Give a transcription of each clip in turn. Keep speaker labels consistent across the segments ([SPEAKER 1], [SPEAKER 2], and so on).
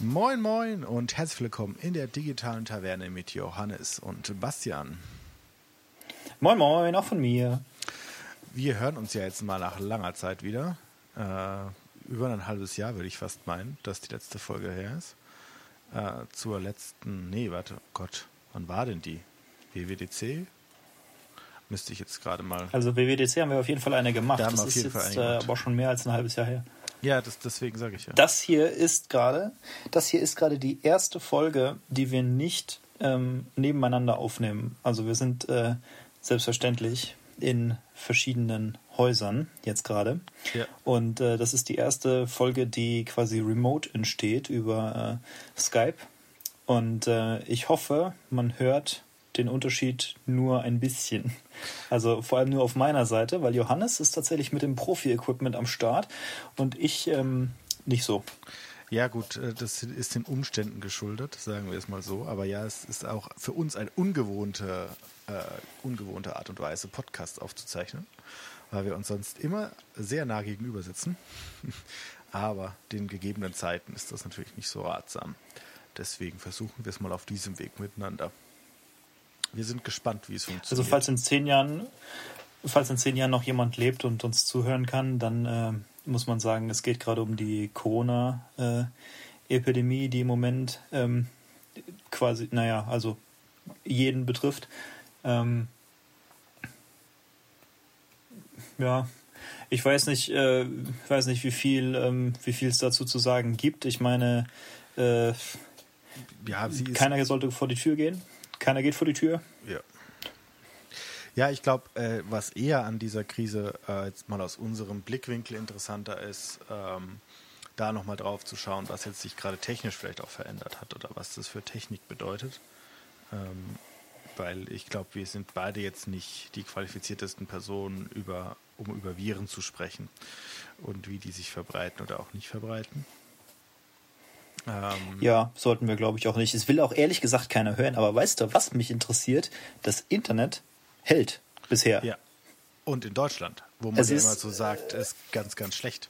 [SPEAKER 1] Moin, moin und herzlich willkommen in der digitalen Taverne mit Johannes und Bastian.
[SPEAKER 2] Moin, moin, auch von mir.
[SPEAKER 1] Wir hören uns ja jetzt mal nach langer Zeit wieder. Äh, über ein halbes Jahr würde ich fast meinen, dass die letzte Folge her ist. Äh, zur letzten, nee, warte, oh Gott, wann war denn die? WWDC? Müsste ich jetzt gerade mal.
[SPEAKER 2] Also WWDC haben wir auf jeden Fall eine gemacht.
[SPEAKER 1] Da haben wir
[SPEAKER 2] das
[SPEAKER 1] auf
[SPEAKER 2] ist
[SPEAKER 1] jeden Fall
[SPEAKER 2] jetzt
[SPEAKER 1] eine
[SPEAKER 2] äh,
[SPEAKER 1] gemacht.
[SPEAKER 2] aber schon mehr als ein halbes Jahr her.
[SPEAKER 1] Ja, das, deswegen sage ich ja.
[SPEAKER 2] Das hier ist gerade, das hier ist gerade die erste Folge, die wir nicht ähm, nebeneinander aufnehmen. Also wir sind äh, selbstverständlich in verschiedenen Häusern jetzt gerade.
[SPEAKER 1] Ja.
[SPEAKER 2] Und äh, das ist die erste Folge, die quasi remote entsteht über äh, Skype. Und äh, ich hoffe, man hört den Unterschied nur ein bisschen. Also vor allem nur auf meiner Seite, weil Johannes ist tatsächlich mit dem Profi-Equipment am Start und ich ähm, nicht so.
[SPEAKER 1] Ja, gut, äh, das ist den Umständen geschuldet, sagen wir es mal so. Aber ja, es ist auch für uns eine ungewohnte, äh, ungewohnte Art und Weise, Podcasts aufzuzeichnen, weil wir uns sonst immer sehr nah gegenüber sitzen. Aber den gegebenen Zeiten ist das natürlich nicht so ratsam. Deswegen versuchen wir es mal auf diesem Weg miteinander. Wir sind gespannt, wie es
[SPEAKER 2] Also
[SPEAKER 1] funktioniert.
[SPEAKER 2] falls in zehn Jahren, falls in zehn Jahren noch jemand lebt und uns zuhören kann, dann äh, muss man sagen, es geht gerade um die Corona-Epidemie, die im Moment ähm, quasi, naja, also jeden betrifft. Ähm, ja, ich weiß nicht, äh, weiß nicht, wie viel, ähm, wie viel es dazu zu sagen gibt. Ich meine, äh,
[SPEAKER 1] ja,
[SPEAKER 2] keiner sollte vor die Tür gehen. Keiner geht vor die Tür.
[SPEAKER 1] Ja. Ja, ich glaube, äh, was eher an dieser Krise äh, jetzt mal aus unserem Blickwinkel interessanter ist, ähm, da nochmal drauf zu schauen, was jetzt sich gerade technisch vielleicht auch verändert hat oder was das für Technik bedeutet. Ähm, weil ich glaube, wir sind beide jetzt nicht die qualifiziertesten Personen, über, um über Viren zu sprechen und wie die sich verbreiten oder auch nicht verbreiten. Ähm,
[SPEAKER 2] Ja, sollten wir, glaube ich, auch nicht. Es will auch ehrlich gesagt keiner hören, aber weißt du, was mich interessiert? Das Internet hält bisher.
[SPEAKER 1] Ja. Und in Deutschland, wo man ja immer so sagt, ist ganz, ganz schlecht.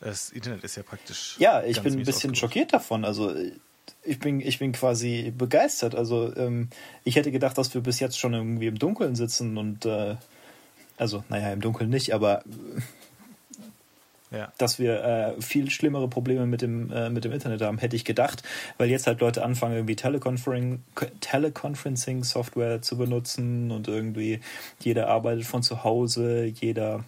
[SPEAKER 1] Das Internet ist ja praktisch.
[SPEAKER 2] Ja, ich bin ein bisschen
[SPEAKER 1] ausgebaut.
[SPEAKER 2] schockiert davon. Also ich bin, ich bin quasi begeistert. Also ähm, ich hätte gedacht, dass wir bis jetzt schon irgendwie im Dunkeln sitzen und äh, also, naja, im Dunkeln nicht, aber
[SPEAKER 1] Ja.
[SPEAKER 2] dass wir äh, viel schlimmere Probleme mit dem, äh, mit dem Internet haben, hätte ich gedacht, weil jetzt halt Leute anfangen, irgendwie Teleconferencing, Teleconferencing-Software zu benutzen und irgendwie jeder arbeitet von zu Hause, jeder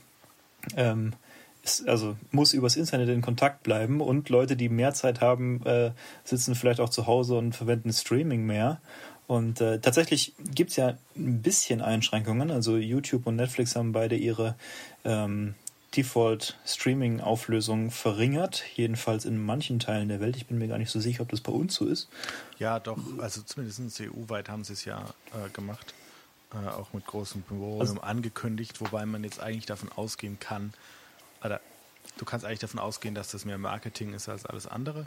[SPEAKER 2] ähm, ist, also muss übers Internet in Kontakt bleiben und Leute, die mehr Zeit haben, äh, sitzen vielleicht auch zu Hause und verwenden Streaming mehr. Und äh, tatsächlich gibt es ja ein bisschen Einschränkungen. Also YouTube und Netflix haben beide ihre ähm, Default-Streaming-Auflösung verringert, jedenfalls in manchen Teilen der Welt. Ich bin mir gar nicht so sicher, ob das bei uns so ist.
[SPEAKER 1] ja, doch, also zumindest EU-weit haben sie es ja äh, gemacht. Äh, auch mit großem Volumen
[SPEAKER 2] Also-
[SPEAKER 1] angekündigt, wobei man jetzt eigentlich davon ausgehen kann, oder du kannst eigentlich davon ausgehen, dass das mehr Marketing ist als alles andere,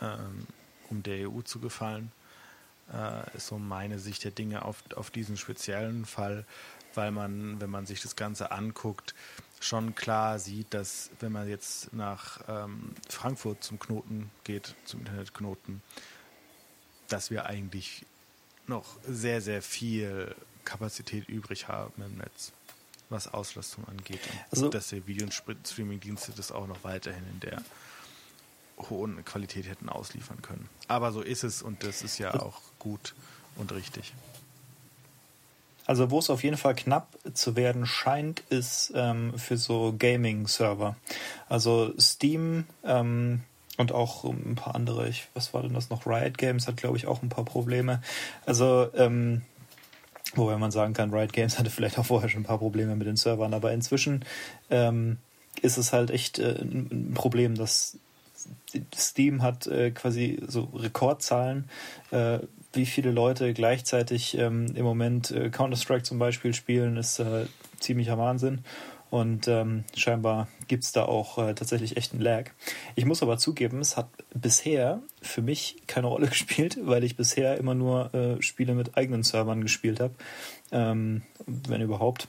[SPEAKER 1] ähm, um der EU zu gefallen. Äh, ist so meine Sicht der Dinge auf, auf diesen speziellen Fall, weil man, wenn man sich das Ganze anguckt, schon klar sieht, dass wenn man jetzt nach ähm, Frankfurt zum Knoten geht, zum Internetknoten, dass wir eigentlich noch sehr, sehr viel Kapazität übrig haben im Netz, was Auslastung angeht. Und
[SPEAKER 2] Also-
[SPEAKER 1] dass der Video- und Streaming-Dienste das auch noch weiterhin in der hohen Qualität hätten ausliefern können. Aber so ist es und das ist ja auch gut und richtig.
[SPEAKER 2] Also wo es auf jeden Fall knapp zu werden scheint, ist ähm, für so Gaming-Server. Also Steam ähm, und auch ein paar andere, ich, was war denn das noch? Riot Games hat, glaube ich, auch ein paar Probleme. Also, ähm, wobei man sagen kann, Riot Games hatte vielleicht auch vorher schon ein paar Probleme mit den Servern, aber inzwischen ähm, ist es halt echt äh, ein Problem, dass Steam hat äh, quasi so Rekordzahlen, äh, wie viele Leute gleichzeitig ähm, im Moment äh, Counter-Strike zum Beispiel spielen, ist äh, ziemlicher Wahnsinn. Und ähm, scheinbar gibt es da auch äh, tatsächlich echt einen Lag. Ich muss aber zugeben, es hat bisher für mich keine Rolle gespielt, weil ich bisher immer nur äh, Spiele mit eigenen Servern gespielt habe, ähm, wenn überhaupt.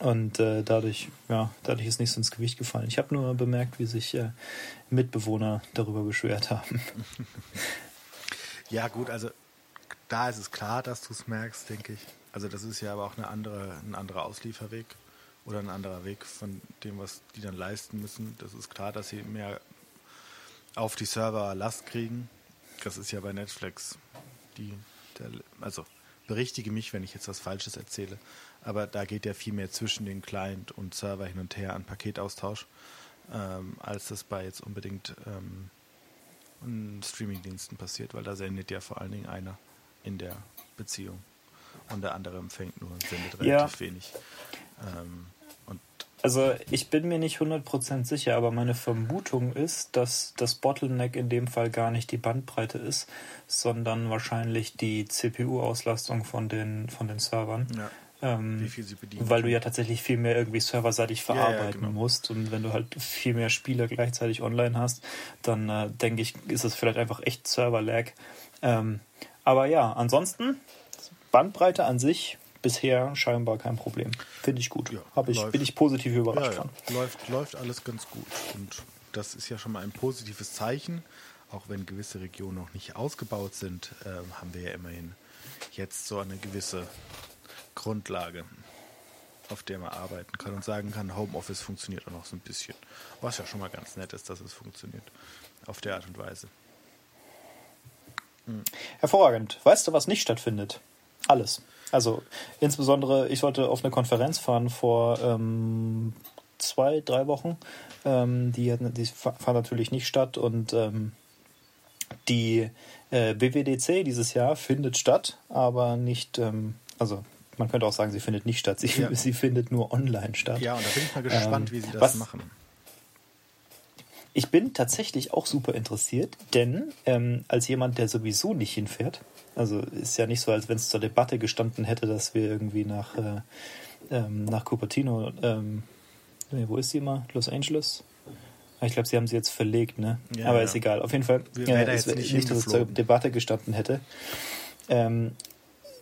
[SPEAKER 2] Und äh, dadurch, ja, dadurch ist nichts ins Gewicht gefallen. Ich habe nur bemerkt, wie sich äh, Mitbewohner darüber beschwert haben.
[SPEAKER 1] Ja, gut, also da ist es klar, dass du es merkst, denke ich. Also das ist ja aber auch eine andere, ein anderer Auslieferweg oder ein anderer Weg von dem, was die dann leisten müssen. Das ist klar, dass sie mehr auf die Server Last kriegen. Das ist ja bei Netflix die, der, also berichtige mich, wenn ich jetzt was Falsches erzähle, aber da geht ja viel mehr zwischen den Client und Server hin und her an Paketaustausch, ähm, als das bei jetzt unbedingt ähm, Streamingdiensten passiert, weil da sendet ja vor allen Dingen einer in der Beziehung und der andere empfängt nur und sendet relativ ja. wenig. Ähm,
[SPEAKER 2] also ich bin mir nicht 100% sicher, aber meine Vermutung ist, dass das Bottleneck in dem Fall gar nicht die Bandbreite ist, sondern wahrscheinlich die CPU-Auslastung von den, von den Servern. Ja. Ähm, Wie viel sie bedienen. Weil du ja tatsächlich viel mehr irgendwie serverseitig verarbeiten ja, ja, genau. musst. Und wenn du halt viel mehr Spiele gleichzeitig online hast, dann äh, denke ich, ist es vielleicht einfach echt Server-Lag. Ähm, aber ja, ansonsten, Bandbreite an sich bisher scheinbar kein Problem. Finde ich gut. Ja, Hab ich, bin ich positiv überrascht ja, ja.
[SPEAKER 1] von. Läuft, läuft alles ganz gut. Und das ist ja schon mal ein positives Zeichen. Auch wenn gewisse Regionen noch nicht ausgebaut sind, äh, haben wir ja immerhin jetzt so eine gewisse Grundlage, auf der man arbeiten kann und sagen kann, Homeoffice funktioniert auch noch so ein bisschen. Was ja schon mal ganz nett ist, dass es funktioniert. Auf der Art und Weise.
[SPEAKER 2] Hervorragend. Weißt du, was nicht stattfindet? Alles. Also insbesondere, ich sollte auf eine Konferenz fahren vor ähm, zwei, drei Wochen. Ähm, die, die fand natürlich nicht statt und ähm, die äh, BWDC dieses Jahr findet statt, aber nicht, ähm, also man könnte auch sagen, sie findet nicht statt. Sie, ja. sie findet nur online statt.
[SPEAKER 1] Ja, und da bin ich mal gespannt, ähm, wie sie das was, machen.
[SPEAKER 2] Ich bin tatsächlich auch super interessiert, denn ähm, als jemand, der sowieso nicht hinfährt, also ist ja nicht so, als wenn es zur Debatte gestanden hätte, dass wir irgendwie nach, äh, ähm, nach Cupertino, ähm, wo ist sie immer? Los Angeles? Ich glaube, sie haben sie jetzt verlegt, ne? Ja, Aber ja. ist egal. Auf jeden Fall, äh, es nicht, nicht dass es zur Debatte gestanden hätte. Ähm,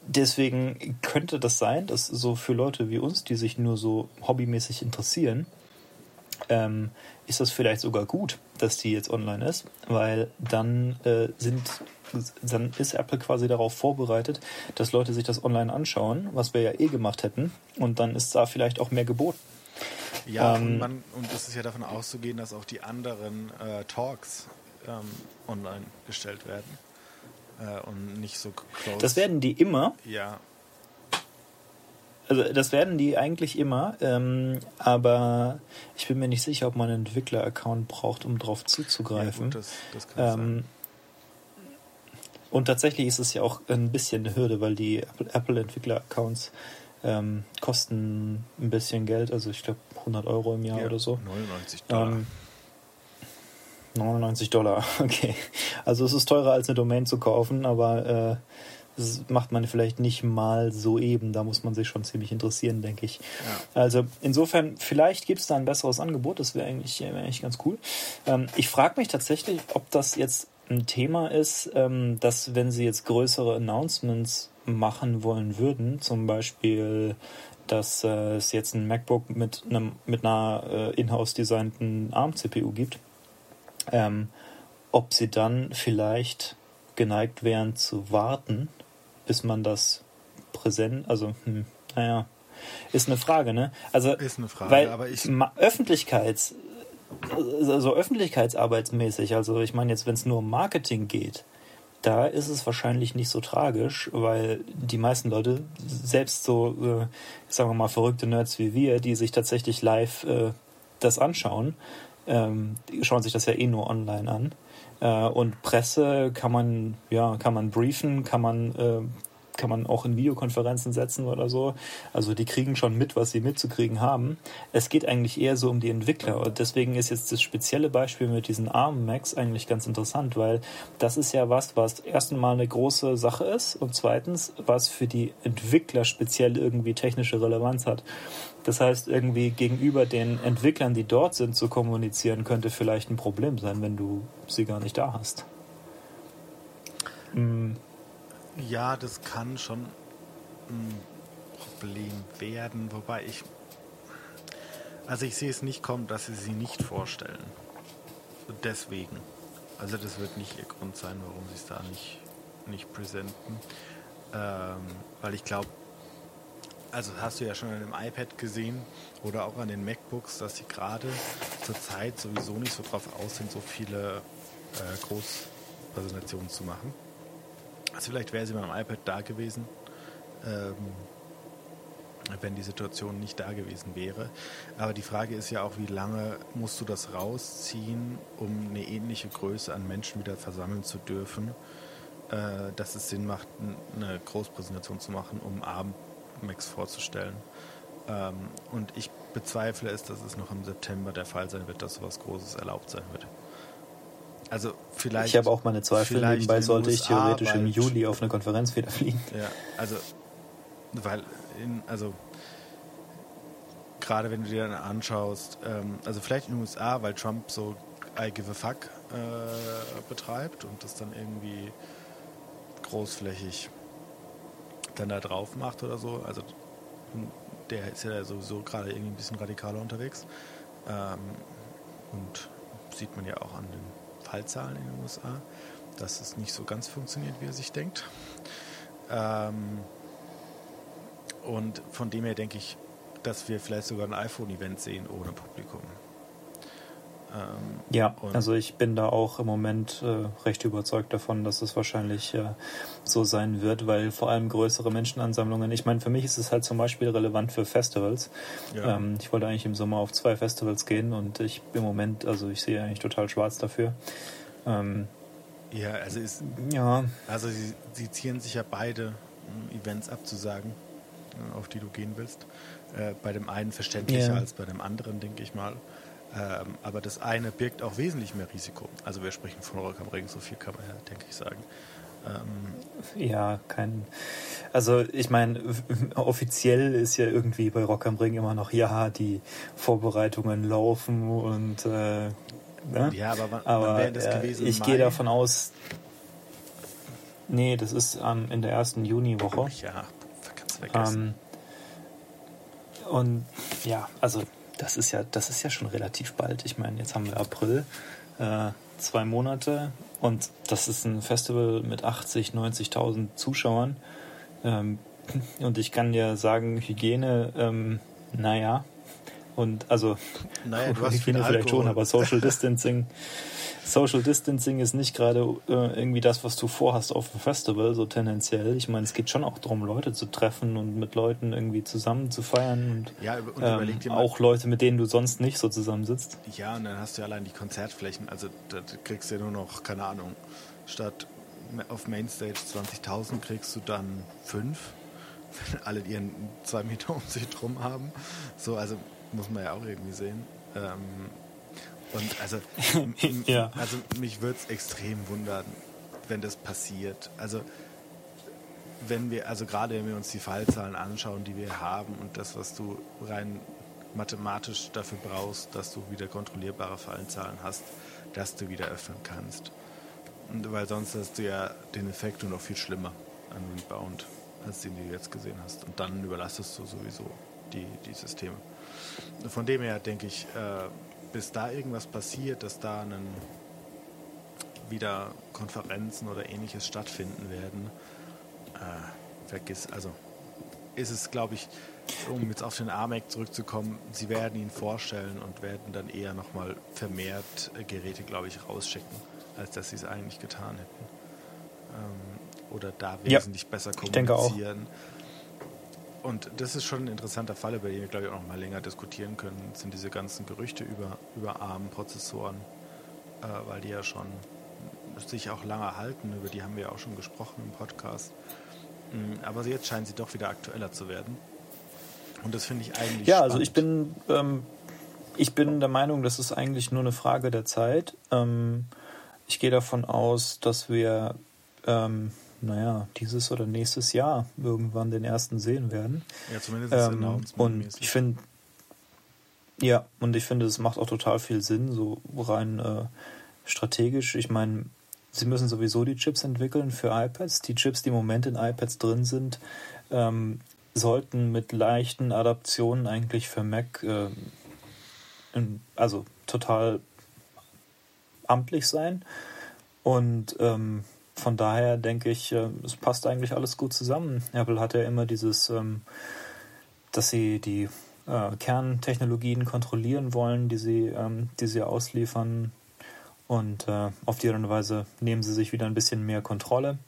[SPEAKER 2] deswegen könnte das sein, dass so für Leute wie uns, die sich nur so hobbymäßig interessieren, ähm, ist das vielleicht sogar gut, dass die jetzt online ist, weil dann äh, sind dann ist Apple quasi darauf vorbereitet, dass Leute sich das online anschauen, was wir ja eh gemacht hätten, und dann ist da vielleicht auch mehr geboten.
[SPEAKER 1] Ja, ähm, und, man, und es ist ja davon auszugehen, dass auch die anderen äh, Talks ähm, online gestellt werden äh, und nicht so
[SPEAKER 2] close. Das werden die immer.
[SPEAKER 1] Ja.
[SPEAKER 2] Also das werden die eigentlich immer, ähm, aber ich bin mir nicht sicher, ob man einen Entwickler-Account braucht, um darauf zuzugreifen. Ja, gut, das, das kann ähm. Und tatsächlich ist es ja auch ein bisschen eine Hürde, weil die Apple-Entwickler-Accounts ähm, kosten ein bisschen Geld, also ich glaube 100 Euro im Jahr ja, oder so.
[SPEAKER 1] 99 Dollar. Ähm,
[SPEAKER 2] 99 Dollar, okay. Also es ist teurer als eine Domain zu kaufen, aber äh, macht man vielleicht nicht mal so eben. Da muss man sich schon ziemlich interessieren, denke ich. Ja. Also insofern, vielleicht gibt es da ein besseres Angebot. Das wäre eigentlich, wär eigentlich ganz cool. Ähm, ich frage mich tatsächlich, ob das jetzt ein Thema ist, ähm, dass wenn sie jetzt größere Announcements machen wollen würden, zum Beispiel dass äh, es jetzt ein MacBook mit einem mit einer äh, in-house designten ARM-CPU gibt, ähm, ob sie dann vielleicht geneigt wären zu warten, bis man das präsent, also hm, naja, ist eine Frage, ne? Also
[SPEAKER 1] ist eine Frage,
[SPEAKER 2] weil
[SPEAKER 1] aber ich
[SPEAKER 2] Öffentlichkeits also öffentlichkeitsarbeitsmäßig, also ich meine jetzt, wenn es nur um Marketing geht, da ist es wahrscheinlich nicht so tragisch, weil die meisten Leute, selbst so, äh, sagen wir mal, verrückte Nerds wie wir, die sich tatsächlich live äh, das anschauen, ähm, schauen sich das ja eh nur online an. Äh, und Presse kann man, ja, kann man briefen, kann man äh, kann man auch in Videokonferenzen setzen oder so. Also die kriegen schon mit, was sie mitzukriegen haben. Es geht eigentlich eher so um die Entwickler. Und deswegen ist jetzt das spezielle Beispiel mit diesen ARM Macs eigentlich ganz interessant, weil das ist ja was, was erstens mal eine große Sache ist und zweitens, was für die Entwickler speziell irgendwie technische Relevanz hat. Das heißt, irgendwie gegenüber den Entwicklern, die dort sind, zu kommunizieren, könnte vielleicht ein Problem sein, wenn du sie gar nicht da hast.
[SPEAKER 1] Mhm. Ja, das kann schon ein Problem werden, wobei ich Also ich sehe es nicht kommen, dass sie sie nicht vorstellen. Deswegen. Also das wird nicht ihr Grund sein, warum sie es da nicht, nicht präsenten. Ähm, weil ich glaube, also hast du ja schon an dem iPad gesehen oder auch an den MacBooks, dass sie gerade zur Zeit sowieso nicht so drauf aus sind, so viele äh, Großpräsentationen zu machen. Also vielleicht wäre sie beim iPad da gewesen, ähm, wenn die Situation nicht da gewesen wäre. Aber die Frage ist ja auch, wie lange musst du das rausziehen, um eine ähnliche Größe an Menschen wieder versammeln zu dürfen, äh, dass es Sinn macht, eine Großpräsentation zu machen, um Abendmax vorzustellen. Ähm, und ich bezweifle es, dass es noch im September der Fall sein wird, dass sowas Großes erlaubt sein wird. Also vielleicht.
[SPEAKER 2] Ich habe auch meine Zweifel. Nebenbei sollte ich theoretisch im Juli auf eine Konferenz wieder fliegen.
[SPEAKER 1] Ja, also weil in, also gerade wenn du dir dann anschaust, ähm, also vielleicht in den USA, weil Trump so I give a fuck äh, betreibt und das dann irgendwie großflächig dann da drauf macht oder so. Also der ist ja sowieso gerade irgendwie ein bisschen radikaler unterwegs. Ähm, und sieht man ja auch an den Fallzahlen in den USA, dass es nicht so ganz funktioniert, wie er sich denkt. Ähm, und von dem her denke ich, dass wir vielleicht sogar ein iPhone-Event sehen ohne Publikum.
[SPEAKER 2] Ähm, ja, also ich bin da auch im Moment äh, recht überzeugt davon, dass es wahrscheinlich äh, so sein wird, weil vor allem größere Menschenansammlungen, ich meine, für mich ist es halt zum Beispiel relevant für Festivals. Ja. Ähm, ich wollte eigentlich im Sommer auf zwei Festivals gehen und ich im Moment, also ich sehe eigentlich total schwarz dafür. Ähm,
[SPEAKER 1] ja, also ist, ja. Also sie, sie ziehen sich ja beide Events abzusagen, auf die du gehen willst. Äh, bei dem einen verständlicher ja. als bei dem anderen, denke ich mal. Ähm, aber das eine birgt auch wesentlich mehr Risiko. Also wir sprechen von Rock am Ring, so viel kann man ja, denke ich, sagen.
[SPEAKER 2] Ähm, ja, kein. Also ich meine, offiziell ist ja irgendwie bei Rock am Ring immer noch, ja, die Vorbereitungen laufen und äh, ne? Ja, aber wann, aber, wann wäre das äh, gewesen? Ich gehe davon aus. Nee, das ist ähm, in der ersten Juniwoche. Ja, kannst vergessen. Ähm, und ja, also das ist ja, das ist ja schon relativ bald. Ich meine, jetzt haben wir April, äh, zwei Monate und das ist ein Festival mit 80, 90.000 Zuschauern. Ähm, und ich kann dir sagen, Hygiene, ähm, naja. Und also, naja, Hygiene vielleicht schon, aber Social Distancing Social Distancing ist nicht gerade äh, irgendwie das, was du vorhast auf dem Festival, so tendenziell. Ich meine, es geht schon auch darum, Leute zu treffen und mit Leuten irgendwie zusammen zu feiern und, ja, und ähm, auch Leute, mit denen du sonst nicht so zusammensitzt.
[SPEAKER 1] Ja, und dann hast du ja allein die Konzertflächen, also da kriegst du ja nur noch, keine Ahnung, statt auf Mainstage 20.000 kriegst du dann fünf, wenn alle ihren zwei Meter um sich drum haben. So, also muss man ja auch irgendwie sehen. Ähm, und also, ja. also mich würde es extrem wundern, wenn das passiert. Also wenn wir, also gerade wenn wir uns die Fallzahlen anschauen, die wir haben und das, was du rein mathematisch dafür brauchst, dass du wieder kontrollierbare Fallzahlen hast, dass du wieder öffnen kannst. Und weil sonst hast du ja den Effekt nur noch viel schlimmer an Rebound, als den du jetzt gesehen hast. Und dann überlastest du sowieso die, die Systeme. Von dem her denke ich, äh, bis da irgendwas passiert, dass da einen wieder Konferenzen oder ähnliches stattfinden werden, äh, vergiss, also ist es, glaube ich, um jetzt auf den AMEC zurückzukommen, sie werden ihn vorstellen und werden dann eher nochmal vermehrt Geräte, glaube ich, rausschicken, als dass sie es eigentlich getan hätten. Ähm, oder da wesentlich ja, besser kommunizieren. Und das ist schon ein interessanter Fall, über den wir, glaube ich, auch noch mal länger diskutieren können, sind diese ganzen Gerüchte über, über ARM-Prozessoren, äh, weil die ja schon sich auch lange halten, über die haben wir ja auch schon gesprochen im Podcast. Mm, aber jetzt scheinen sie doch wieder aktueller zu werden. Und das finde ich eigentlich.
[SPEAKER 2] Ja, spannend. also ich bin, ähm, ich bin der Meinung, das ist eigentlich nur eine Frage der Zeit. Ähm, ich gehe davon aus, dass wir ähm, naja, dieses oder nächstes Jahr irgendwann den ersten sehen werden. Ja, zumindest ähm, Und ich finde, ja, und ich finde, es macht auch total viel Sinn, so rein äh, strategisch. Ich meine, sie müssen sowieso die Chips entwickeln für iPads. Die Chips, die im Moment in iPads drin sind, ähm, sollten mit leichten Adaptionen eigentlich für Mac äh, also total amtlich sein. Und ähm, von daher denke ich, äh, es passt eigentlich alles gut zusammen. Apple hat ja immer dieses, ähm, dass sie die äh, Kerntechnologien kontrollieren wollen, die sie, ähm, die sie ausliefern. Und äh, auf die Art und Weise nehmen sie sich wieder ein bisschen mehr Kontrolle.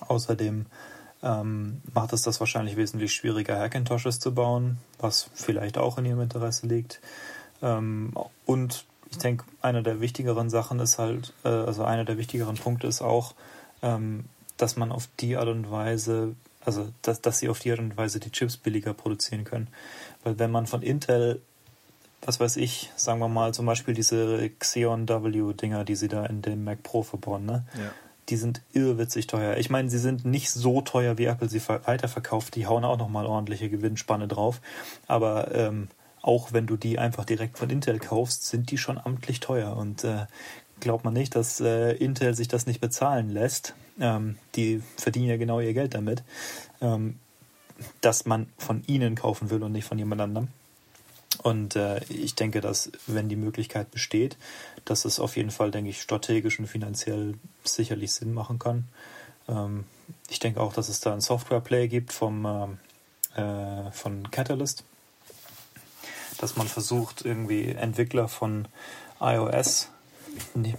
[SPEAKER 2] Außerdem ähm, macht es das wahrscheinlich wesentlich schwieriger, Hackintoshes zu bauen, was vielleicht auch in ihrem Interesse liegt. Ähm, und ich denke, eine der wichtigeren Sachen ist halt, äh, also einer der wichtigeren Punkte ist auch, ähm, dass man auf die Art und Weise, also dass, dass sie auf die Art und Weise die Chips billiger produzieren können. Weil wenn man von Intel, was weiß ich, sagen wir mal zum Beispiel diese Xeon W-Dinger, die sie da in dem Mac Pro verbauen, ne? Ja die sind irrwitzig teuer. Ich meine, sie sind nicht so teuer, wie Apple sie weiterverkauft. Die hauen auch nochmal ordentliche Gewinnspanne drauf. Aber ähm, auch wenn du die einfach direkt von Intel kaufst, sind die schon amtlich teuer. Und äh, glaubt man nicht, dass äh, Intel sich das nicht bezahlen lässt. Ähm, die verdienen ja genau ihr Geld damit, ähm, dass man von ihnen kaufen will und nicht von jemand anderem. Und äh, ich denke, dass wenn die Möglichkeit besteht, dass es auf jeden Fall, denke ich, strategisch und finanziell sicherlich Sinn machen kann. Ähm, ich denke auch, dass es da ein Software-Play gibt vom, äh, äh, von Catalyst, dass man versucht, irgendwie Entwickler von iOS,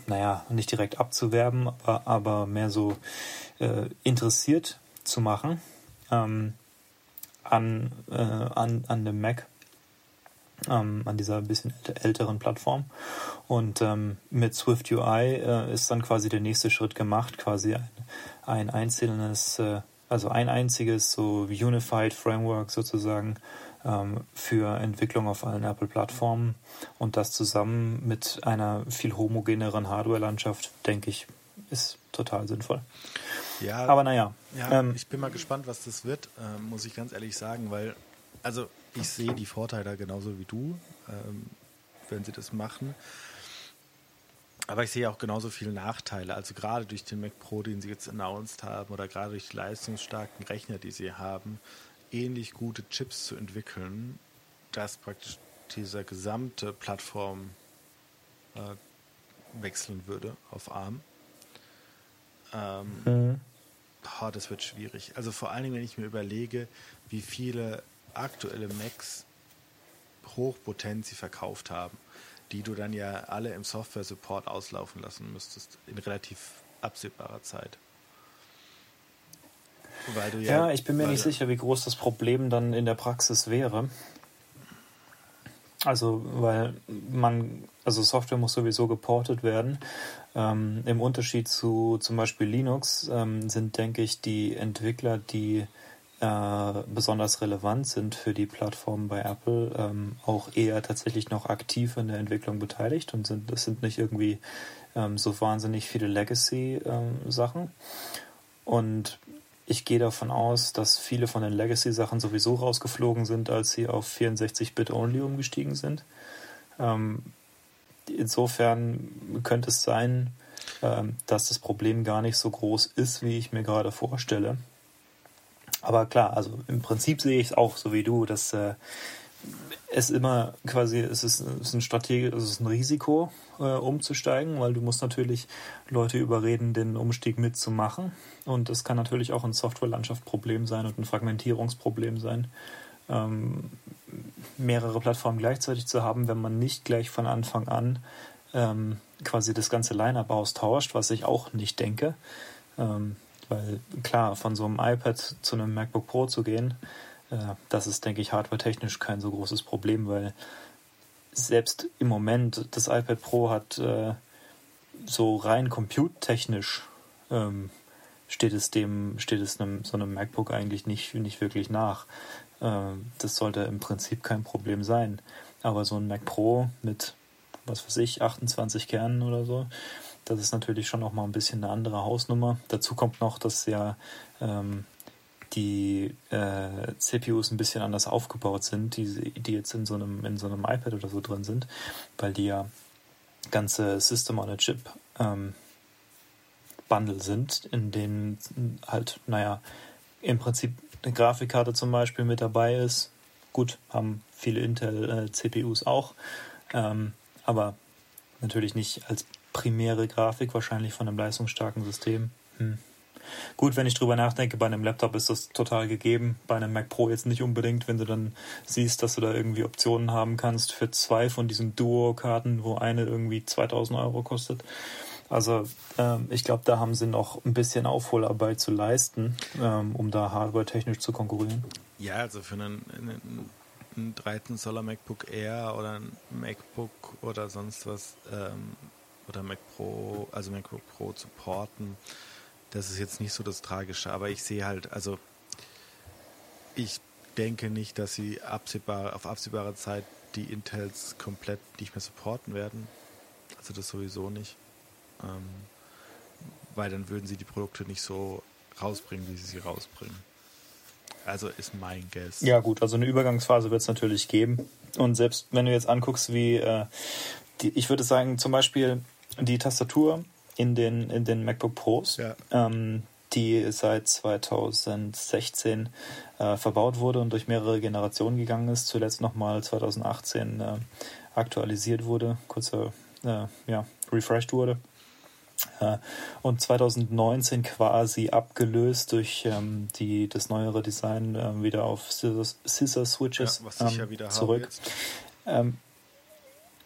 [SPEAKER 2] naja, nicht direkt abzuwerben, aber, aber mehr so äh, interessiert zu machen ähm, an, äh, an, an dem Mac ähm, an dieser bisschen älteren Plattform. Und ähm, mit Swift UI äh, ist dann quasi der nächste Schritt gemacht, quasi ein, ein einzelnes, äh, also ein einziges so Unified Framework sozusagen für Entwicklung auf allen Apple-Plattformen und das zusammen mit einer viel homogeneren Hardware-Landschaft, denke ich, ist total sinnvoll.
[SPEAKER 1] Ja,
[SPEAKER 2] aber naja.
[SPEAKER 1] Ja, ähm, ich bin mal gespannt, was das wird, äh, muss ich ganz ehrlich sagen, weil, also ich sehe die Vorteile genauso wie du, ähm, wenn sie das machen. Aber ich sehe auch genauso viele Nachteile. Also gerade durch den Mac Pro, den sie jetzt announced haben, oder gerade durch die leistungsstarken Rechner, die sie haben, ähnlich gute Chips zu entwickeln, dass praktisch diese gesamte Plattform äh, wechseln würde auf ARM. Ähm, mhm. oh, das wird schwierig. Also vor allen Dingen, wenn ich mir überlege, wie viele aktuelle Macs hochpotent sie verkauft haben, die du dann ja alle im Software-Support auslaufen lassen müsstest, in relativ absehbarer Zeit.
[SPEAKER 2] Ja, ja, ich bin mir nicht sicher, wie groß das Problem dann in der Praxis wäre. Also, weil man, also Software muss sowieso geportet werden. Ähm, Im Unterschied zu zum Beispiel Linux ähm, sind, denke ich, die Entwickler, die äh, besonders relevant sind für die Plattform bei Apple, ähm, auch eher tatsächlich noch aktiv in der Entwicklung beteiligt und sind, das sind nicht irgendwie ähm, so wahnsinnig viele Legacy-Sachen. Ähm, und ich gehe davon aus, dass viele von den Legacy-Sachen sowieso rausgeflogen sind, als sie auf 64-Bit-Only umgestiegen sind. Ähm, insofern könnte es sein, ähm, dass das Problem gar nicht so groß ist, wie ich mir gerade vorstelle. Aber klar, also im Prinzip sehe ich es auch so wie du, dass äh, es immer quasi, es ist, es ist ein Strategie, es ist ein Risiko, äh, umzusteigen, weil du musst natürlich Leute überreden, den Umstieg mitzumachen. Und es kann natürlich auch ein Softwarelandschaft Problem sein und ein Fragmentierungsproblem sein, ähm, mehrere Plattformen gleichzeitig zu haben, wenn man nicht gleich von Anfang an ähm, quasi das ganze Line-Up austauscht, was ich auch nicht denke. Ähm, weil klar, von so einem iPad zu einem MacBook Pro zu gehen, das ist, denke ich, hardware-technisch kein so großes Problem, weil selbst im Moment das iPad Pro hat äh, so rein compute-technisch ähm, steht es dem, steht es einem, so einem MacBook eigentlich nicht, nicht wirklich nach. Äh, das sollte im Prinzip kein Problem sein. Aber so ein Mac Pro mit, was weiß ich, 28 Kernen oder so, das ist natürlich schon noch mal ein bisschen eine andere Hausnummer. Dazu kommt noch, dass ja ähm, die äh, CPUs ein bisschen anders aufgebaut sind, die, die jetzt in so einem in so einem iPad oder so drin sind, weil die ja ganze System on a Chip ähm, Bundle sind, in denen halt, naja, im Prinzip eine Grafikkarte zum Beispiel mit dabei ist. Gut, haben viele Intel äh, auch, Ähm, aber natürlich nicht als primäre Grafik, wahrscheinlich von einem leistungsstarken System. Hm. Gut, wenn ich drüber nachdenke, bei einem Laptop ist das total gegeben, bei einem Mac Pro jetzt nicht unbedingt, wenn du dann siehst, dass du da irgendwie Optionen haben kannst für zwei von diesen Duo-Karten, wo eine irgendwie 2000 Euro kostet. Also ähm, ich glaube, da haben sie noch ein bisschen Aufholarbeit zu leisten, ähm, um da hardware-technisch zu konkurrieren.
[SPEAKER 1] Ja, also für einen, einen, einen 13 Zoller MacBook Air oder ein MacBook oder sonst was ähm, oder Mac Pro, also MacBook Pro zu porten, das ist jetzt nicht so das Tragische. Aber ich sehe halt, also ich denke nicht, dass sie absehbar, auf absehbare Zeit die Intels komplett nicht mehr supporten werden. Also das sowieso nicht. Ähm, weil dann würden sie die Produkte nicht so rausbringen, wie sie sie rausbringen. Also ist mein Guess.
[SPEAKER 2] Ja gut, also eine Übergangsphase wird es natürlich geben. Und selbst wenn du jetzt anguckst, wie äh, die, ich würde sagen, zum Beispiel die Tastatur in den, in den MacBook Pros, ja. ähm, die seit 2016 äh, verbaut wurde und durch mehrere Generationen gegangen ist, zuletzt nochmal 2018 äh, aktualisiert wurde, kurzer, äh, ja, refreshed wurde. Äh, und 2019 quasi abgelöst durch ähm, die, das neuere Design äh, wieder auf Scissor, Switches ja, ähm, ja zurück. Ähm,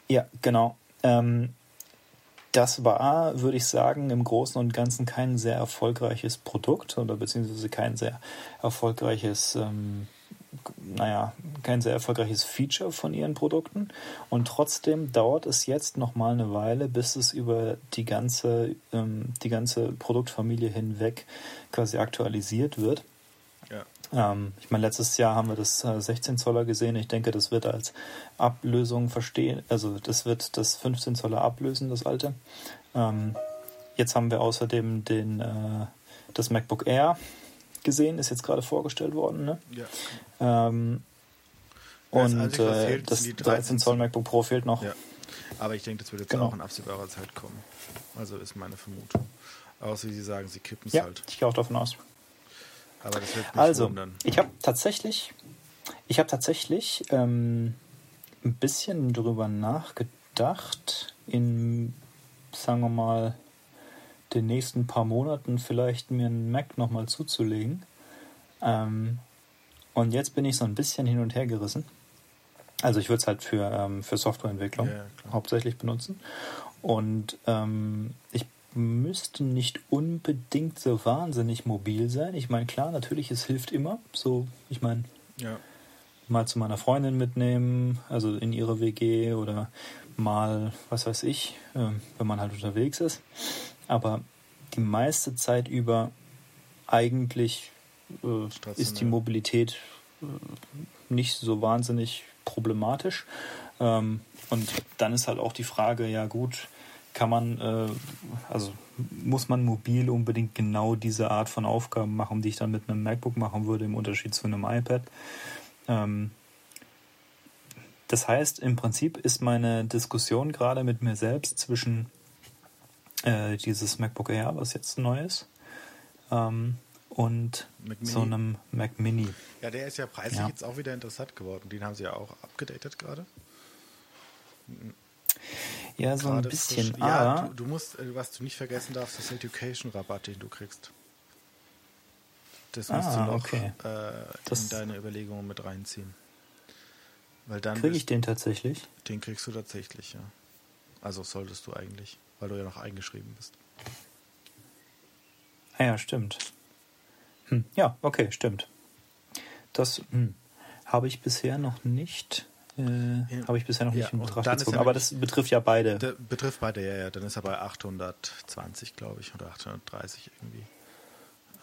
[SPEAKER 2] ja, genau. Ähm, das war, würde ich sagen, im Großen und Ganzen kein sehr erfolgreiches Produkt oder beziehungsweise kein sehr erfolgreiches ähm, naja, kein sehr erfolgreiches Feature von ihren Produkten. Und trotzdem dauert es jetzt noch mal eine Weile, bis es über die ganze, ähm, die ganze Produktfamilie hinweg quasi aktualisiert wird. Ähm, ich meine, letztes Jahr haben wir das äh, 16 Zoller gesehen. Ich denke, das wird als Ablösung verstehen, also das wird das 15 Zoller ablösen, das alte. Ähm, jetzt haben wir außerdem den, äh, das MacBook Air gesehen, ist jetzt gerade vorgestellt worden. Ne? Ja. Ähm, und äh, das 13 Zoll MacBook Pro fehlt noch. Ja.
[SPEAKER 1] Aber ich denke, das wird jetzt genau. auch in absehbarer Zeit kommen. Also ist meine Vermutung. Außer Sie sagen, Sie kippen es
[SPEAKER 2] ja,
[SPEAKER 1] halt.
[SPEAKER 2] Ich gehe auch davon aus. Aber das wird mich also, wundern. ich habe tatsächlich, ich habe tatsächlich ähm, ein bisschen drüber nachgedacht, in, sagen wir mal, den nächsten paar Monaten vielleicht mir einen Mac nochmal zuzulegen. Ähm, und jetzt bin ich so ein bisschen hin und her gerissen. Also ich würde es halt für, ähm, für Softwareentwicklung ja, hauptsächlich benutzen. Und ähm, ich müsste nicht unbedingt so wahnsinnig mobil sein. Ich meine, klar, natürlich, es hilft immer. So, ich meine, ja. mal zu meiner Freundin mitnehmen, also in ihre WG oder mal, was weiß ich, äh, wenn man halt unterwegs ist aber die meiste Zeit über eigentlich äh, ist die Mobilität äh, nicht so wahnsinnig problematisch. Ähm, und dann ist halt auch die Frage, ja gut, kann man, äh, also muss man mobil unbedingt genau diese Art von Aufgaben machen, die ich dann mit einem MacBook machen würde, im Unterschied zu einem iPad. Ähm, das heißt, im Prinzip ist meine Diskussion gerade mit mir selbst zwischen äh, dieses MacBook Air, was jetzt neu ist. Ähm, und so einem Mac Mini.
[SPEAKER 1] Ja, der ist ja preislich ja. jetzt auch wieder interessant geworden. Den haben sie ja auch abgedatet gerade.
[SPEAKER 2] Ja, so gerade ein bisschen.
[SPEAKER 1] Frisch. Ja, du, du, musst, äh, was du nicht vergessen darfst, das Education-Rabatt, den du kriegst. Das musst ah, du noch okay. äh, in deine Überlegungen mit reinziehen.
[SPEAKER 2] Weil dann Kriege ich den tatsächlich?
[SPEAKER 1] Den kriegst du tatsächlich, ja. Also solltest du eigentlich weil du ja noch eingeschrieben bist.
[SPEAKER 2] Ah ja, stimmt. Hm, ja, okay, stimmt. Das hm, habe ich bisher noch nicht. Äh, ja. Habe ich bisher noch nicht ja, in Betracht gezogen. Aber das betrifft ja beide.
[SPEAKER 1] Betrifft beide, ja, ja. Dann ist er bei 820, glaube ich, oder 830 irgendwie.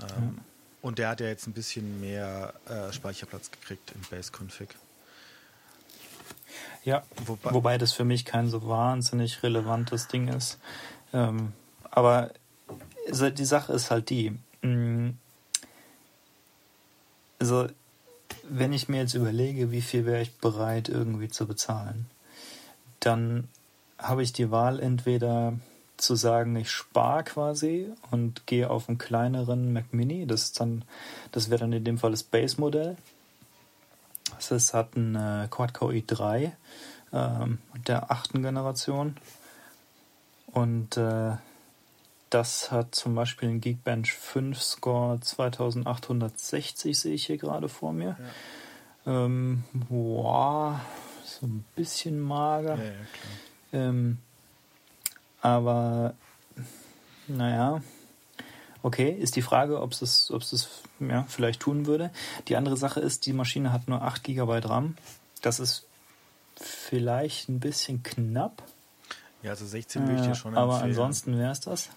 [SPEAKER 1] Ähm, ja. Und der hat ja jetzt ein bisschen mehr äh, Speicherplatz gekriegt im Base-Config.
[SPEAKER 2] Ja, wobei, wobei das für mich kein so wahnsinnig relevantes Ding ist. Ähm, aber die Sache ist halt die. Mm, also, wenn ich mir jetzt überlege, wie viel wäre ich bereit irgendwie zu bezahlen, dann habe ich die Wahl entweder zu sagen, ich spare quasi und gehe auf einen kleineren Mac Mini. Das dann, das wäre dann in dem Fall das Base-Modell. Es hat einen äh, Quad-Core i3 ähm, der achten Generation. Und äh, das hat zum Beispiel einen Geekbench 5 Score 2860, sehe ich hier gerade vor mir. Ja. Ähm, boah, so ein bisschen mager. Ja, ja, ähm, aber naja, okay, ist die Frage, ob es ob es ja, vielleicht tun würde. Die andere Sache ist, die Maschine hat nur 8 GB RAM. Das ist vielleicht ein bisschen knapp.
[SPEAKER 1] Ja, also 16 würde ich dir schon
[SPEAKER 2] empfehlen. Aber ansonsten wäre es das.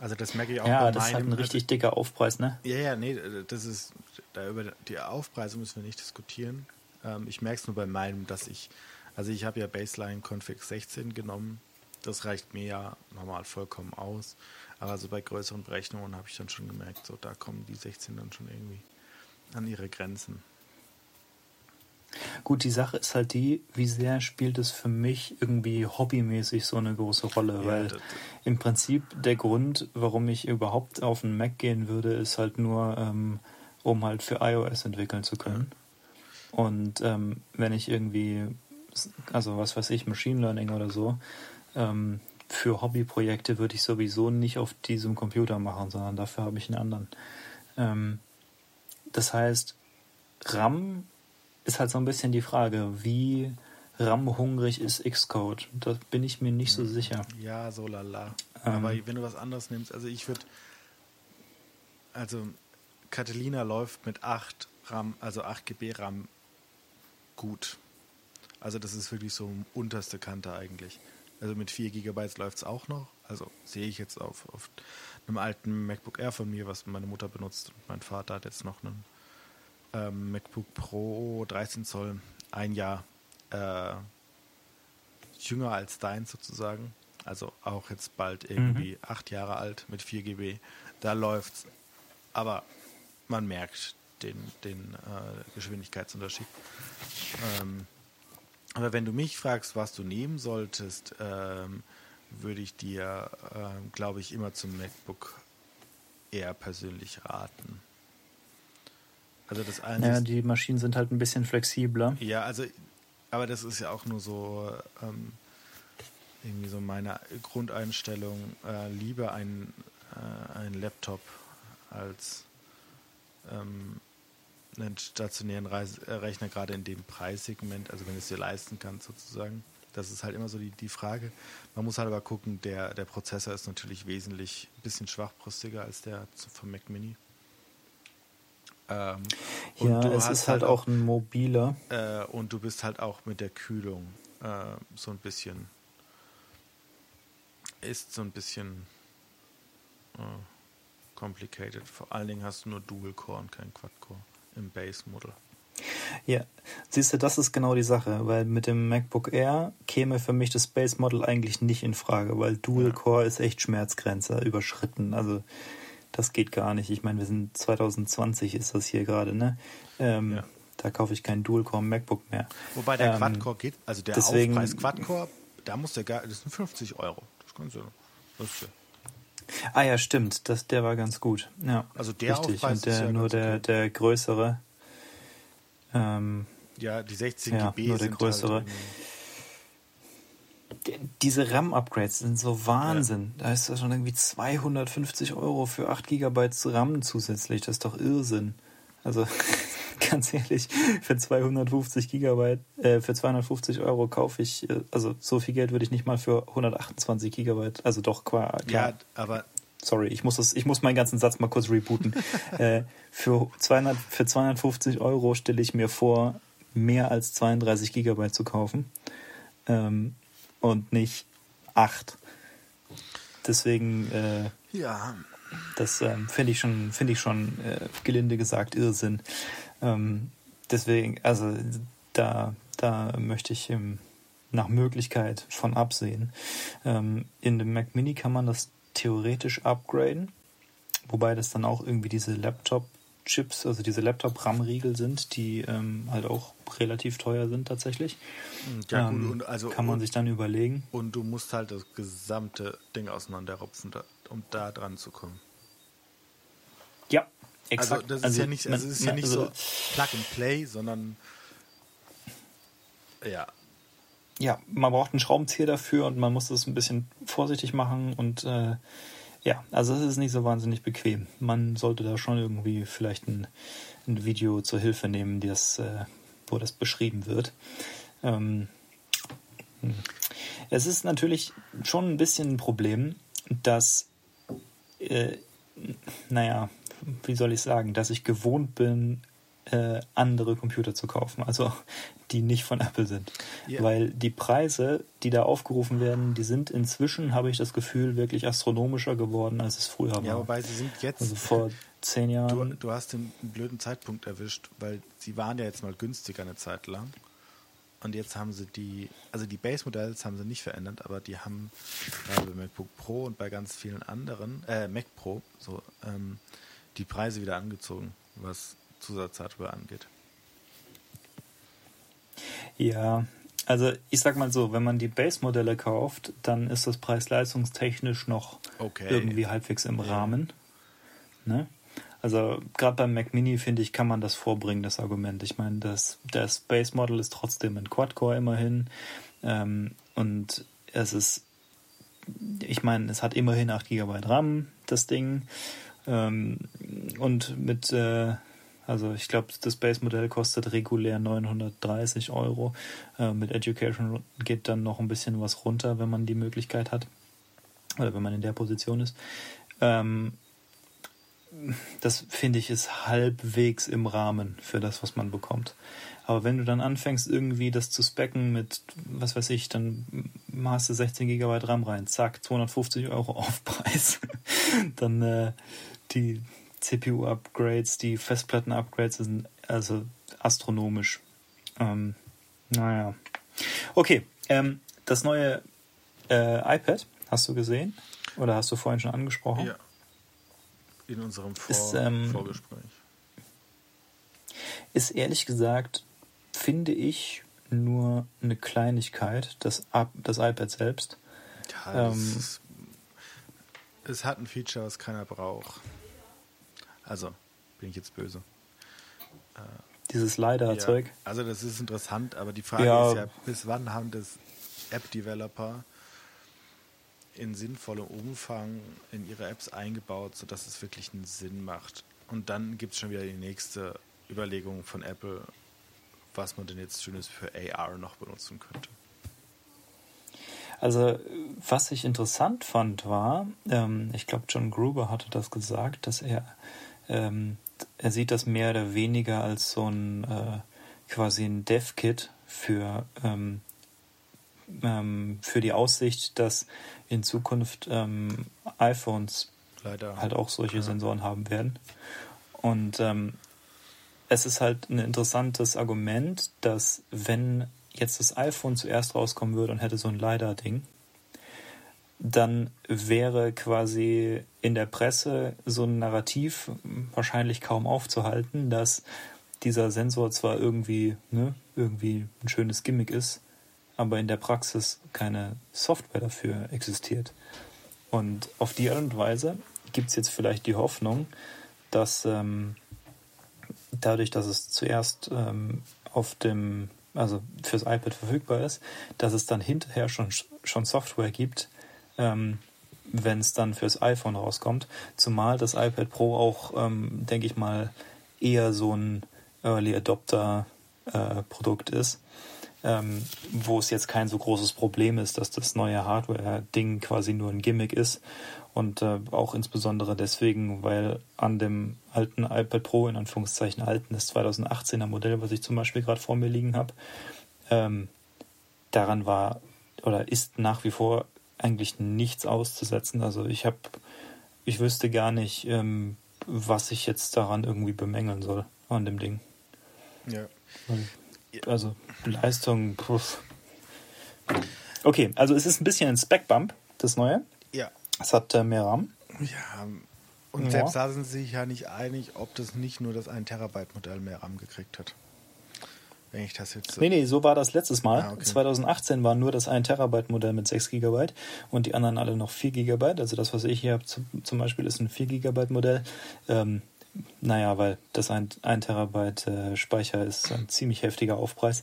[SPEAKER 1] Also das merke ich auch
[SPEAKER 2] ja, bei das ist halt ein richtig dicker Aufpreis, ne?
[SPEAKER 1] Ja, ja, nee, das ist, da über die Aufpreise müssen wir nicht diskutieren. Ähm, ich merke es nur bei meinem, dass ich, also ich habe ja Baseline Config 16 genommen. Das reicht mir ja normal vollkommen aus. Aber so bei größeren Berechnungen habe ich dann schon gemerkt, so da kommen die 16 dann schon irgendwie an ihre Grenzen.
[SPEAKER 2] Gut, die Sache ist halt die, wie sehr spielt es für mich irgendwie hobbymäßig so eine große Rolle, ja, weil im Prinzip der Grund, warum ich überhaupt auf einen Mac gehen würde, ist halt nur, ähm, um halt für iOS entwickeln zu können. Ja. Und ähm, wenn ich irgendwie, also was weiß ich, Machine Learning oder so, ähm, für Hobbyprojekte würde ich sowieso nicht auf diesem Computer machen, sondern dafür habe ich einen anderen. Ähm, das heißt, RAM ist halt so ein bisschen die Frage, wie RAM-hungrig ist Xcode? Da bin ich mir nicht so hm. sicher.
[SPEAKER 1] Ja, so lala. Ähm, Aber wenn du was anderes nimmst, also ich würde, also Catalina läuft mit 8 RAM, also 8 GB RAM gut. Also das ist wirklich so unterste Kante eigentlich. Also mit 4 GB läuft es auch noch. Also sehe ich jetzt auf, auf einem alten MacBook Air von mir, was meine Mutter benutzt. Und mein Vater hat jetzt noch einen ähm, MacBook Pro 13 Zoll, ein Jahr äh, jünger als dein sozusagen. Also auch jetzt bald irgendwie mhm. acht Jahre alt mit 4 GB. Da läuft's. Aber man merkt den, den äh, Geschwindigkeitsunterschied. Ähm, aber wenn du mich fragst, was du nehmen solltest, ähm, würde ich dir, äh, glaube ich, immer zum MacBook eher persönlich raten.
[SPEAKER 2] Also das eine ja, die Maschinen sind halt ein bisschen flexibler.
[SPEAKER 1] Ja, also, aber das ist ja auch nur so ähm, irgendwie so meine Grundeinstellung. Äh, lieber ein, äh, ein Laptop als ähm, einen stationären Reise, äh, Rechner, gerade in dem Preissegment, also wenn du es dir leisten kannst sozusagen. Das ist halt immer so die, die Frage. Man muss halt aber gucken, der, der Prozessor ist natürlich wesentlich ein bisschen schwachbrüstiger als der vom Mac Mini.
[SPEAKER 2] Ähm, ja, es ist halt, halt auch ein mobiler.
[SPEAKER 1] Äh, und du bist halt auch mit der Kühlung äh, so ein bisschen, ist so ein bisschen äh, complicated. Vor allen Dingen hast du nur Dual-Core und kein Quad-Core im Base-Model.
[SPEAKER 2] Ja, siehst du, das ist genau die Sache, weil mit dem MacBook Air käme für mich das Base Model eigentlich nicht in Frage, weil Dual Core ja. ist echt Schmerzgrenze überschritten. Also das geht gar nicht. Ich meine, wir sind 2020 ist das hier gerade, ne? Ähm, ja. Da kaufe ich keinen Dual-Core MacBook mehr.
[SPEAKER 1] Wobei der ähm, Quad-Core geht, also der deswegen, Aufpreis Quad-Core, da muss der gar, das sind 50 Euro. Das kannst du, das ist
[SPEAKER 2] Ah ja, stimmt, das, der war ganz gut. Ja,
[SPEAKER 1] also der richtig. Aufpreis
[SPEAKER 2] Und der, ist ja nur der, okay. der größere. Ähm,
[SPEAKER 1] ja, die 16 ja,
[SPEAKER 2] GB nur der größere. Halt diese RAM-Upgrades sind so Wahnsinn. Ja. Da ist das schon irgendwie 250 Euro für 8 GB RAM zusätzlich. Das ist doch Irrsinn. Also ganz ehrlich, für 250 Gigabyte, äh, für 250 Euro kaufe ich, äh, also so viel Geld würde ich nicht mal für 128 Gigabyte, also doch klar.
[SPEAKER 1] Ja, aber
[SPEAKER 2] sorry, ich muss das, ich muss meinen ganzen Satz mal kurz rebooten. äh, für 200, für 250 Euro stelle ich mir vor, mehr als 32 Gigabyte zu kaufen. Ähm, und nicht acht. Deswegen, äh,
[SPEAKER 1] ja.
[SPEAKER 2] das ähm, finde ich schon, finde ich schon äh, gelinde gesagt Irrsinn. Ähm, deswegen, also da, da möchte ich ähm, nach Möglichkeit von absehen. Ähm, in dem Mac Mini kann man das theoretisch upgraden, wobei das dann auch irgendwie diese Laptop Chips, also diese Laptop-RAM-Riegel sind, die ähm, halt auch relativ teuer sind tatsächlich. Ja, ähm, und also, kann man und, sich dann überlegen.
[SPEAKER 1] Und du musst halt das gesamte Ding auseinanderrupfen, um da dran zu kommen.
[SPEAKER 2] Ja,
[SPEAKER 1] also, exakt. Also das ist also, ja nicht, also ist ja nicht also, so Plug and Play, sondern ja.
[SPEAKER 2] ja, man braucht einen Schraubenzieher dafür und man muss das ein bisschen vorsichtig machen und äh, ja, also es ist nicht so wahnsinnig bequem. Man sollte da schon irgendwie vielleicht ein, ein Video zur Hilfe nehmen, das, äh, wo das beschrieben wird. Ähm, hm. es ist natürlich schon ein bisschen ein Problem, dass, äh, naja, wie soll ich sagen, dass ich gewohnt bin, äh, andere Computer zu kaufen, also die nicht von Apple sind. Yeah. Weil die Preise, die da aufgerufen werden, die sind inzwischen, habe ich das Gefühl, wirklich astronomischer geworden, als es früher war.
[SPEAKER 1] Ja, wobei sie sind jetzt.
[SPEAKER 2] Also vor zehn Jahren.
[SPEAKER 1] Du, du hast den blöden Zeitpunkt erwischt, weil sie waren ja jetzt mal günstiger eine Zeit lang. Und jetzt haben sie die, also die Base-Modells haben sie nicht verändert, aber die haben gerade bei MacBook Pro und bei ganz vielen anderen, äh, Mac Pro, so, ähm, die Preise wieder angezogen, was Zusatzhardware angeht.
[SPEAKER 2] Ja, also ich sag mal so, wenn man die Base-Modelle kauft, dann ist das preis-leistungstechnisch noch okay. irgendwie halbwegs im ja. Rahmen. Ne? Also gerade beim Mac Mini finde ich, kann man das vorbringen, das Argument. Ich meine, das, das Base Model ist trotzdem ein Quad-Core immerhin. Ähm, und es ist, ich meine, es hat immerhin 8 GB RAM, das Ding. Ähm, und mit äh, also ich glaube, das Base-Modell kostet regulär 930 Euro. Äh, mit Education geht dann noch ein bisschen was runter, wenn man die Möglichkeit hat. Oder wenn man in der Position ist. Ähm, das finde ich ist halbwegs im Rahmen für das, was man bekommt. Aber wenn du dann anfängst, irgendwie das zu specken mit, was weiß ich, dann hast du 16 GB RAM rein, zack, 250 Euro Aufpreis. dann äh, die, CPU-Upgrades, die Festplatten-Upgrades sind also astronomisch. Ähm, naja. Okay, ähm, das neue äh, iPad hast du gesehen? Oder hast du vorhin schon angesprochen? Ja.
[SPEAKER 1] In unserem Vor ist, ähm, Vorgespräch.
[SPEAKER 2] Ist ehrlich gesagt, finde ich, nur eine Kleinigkeit, das, das iPad selbst.
[SPEAKER 1] Ja, ähm, ist, es hat ein Feature, was keiner braucht. Also, bin ich jetzt böse.
[SPEAKER 2] Äh, Dieses Leider-Zeug. Ja,
[SPEAKER 1] also, das ist interessant, aber die Frage ja. ist ja, bis wann haben das App-Developer in sinnvollem Umfang in ihre Apps eingebaut, sodass es wirklich einen Sinn macht? Und dann gibt es schon wieder die nächste Überlegung von Apple, was man denn jetzt Schönes für AR noch benutzen könnte.
[SPEAKER 2] Also, was ich interessant fand, war, ähm, ich glaube, John Gruber hatte das gesagt, dass er ähm, er sieht das mehr oder weniger als so ein äh, quasi ein Dev-Kit für, ähm, ähm, für die Aussicht, dass in Zukunft ähm, iPhones Leider. halt auch solche ja. Sensoren haben werden. Und ähm, es ist halt ein interessantes Argument, dass wenn jetzt das iPhone zuerst rauskommen würde und hätte so ein LiDAR-Ding, dann wäre quasi in der Presse so ein Narrativ wahrscheinlich kaum aufzuhalten, dass dieser Sensor zwar irgendwie, ne, irgendwie ein schönes Gimmick ist, aber in der Praxis keine Software dafür existiert. Und auf die Art und Weise gibt es jetzt vielleicht die Hoffnung, dass ähm, dadurch, dass es zuerst ähm, auf dem, also fürs iPad verfügbar ist, dass es dann hinterher schon, schon Software gibt, ähm, wenn es dann fürs iPhone rauskommt. Zumal das iPad Pro auch, ähm, denke ich mal, eher so ein Early Adopter äh, Produkt ist, ähm, wo es jetzt kein so großes Problem ist, dass das neue Hardware-Ding quasi nur ein Gimmick ist. Und äh, auch insbesondere deswegen, weil an dem alten iPad Pro, in Anführungszeichen alten, das 2018er Modell, was ich zum Beispiel gerade vor mir liegen habe, ähm, daran war oder ist nach wie vor eigentlich nichts auszusetzen. Also ich habe, ich wüsste gar nicht, ähm, was ich jetzt daran irgendwie bemängeln soll an dem Ding.
[SPEAKER 1] Ja.
[SPEAKER 2] Also Leistung. Puff. Okay, also es ist ein bisschen ein Spec-Bump, das neue.
[SPEAKER 1] Ja.
[SPEAKER 2] Es hat äh, mehr RAM.
[SPEAKER 1] Ja. Und ja. selbst da sind sie sich ja nicht einig, ob das nicht nur das 1 Terabyte Modell mehr RAM gekriegt hat. Wenn ich das jetzt.
[SPEAKER 2] Nee, nee, so war das letztes Mal. Ah, okay. 2018 war nur das 1 Terabyte Modell mit 6 GB und die anderen alle noch 4 GB. Also das, was ich hier habe zum Beispiel, ist ein 4 GB Modell. Ähm, naja, weil das ein, ein Terabyte äh, Speicher ist ein ziemlich heftiger Aufpreis.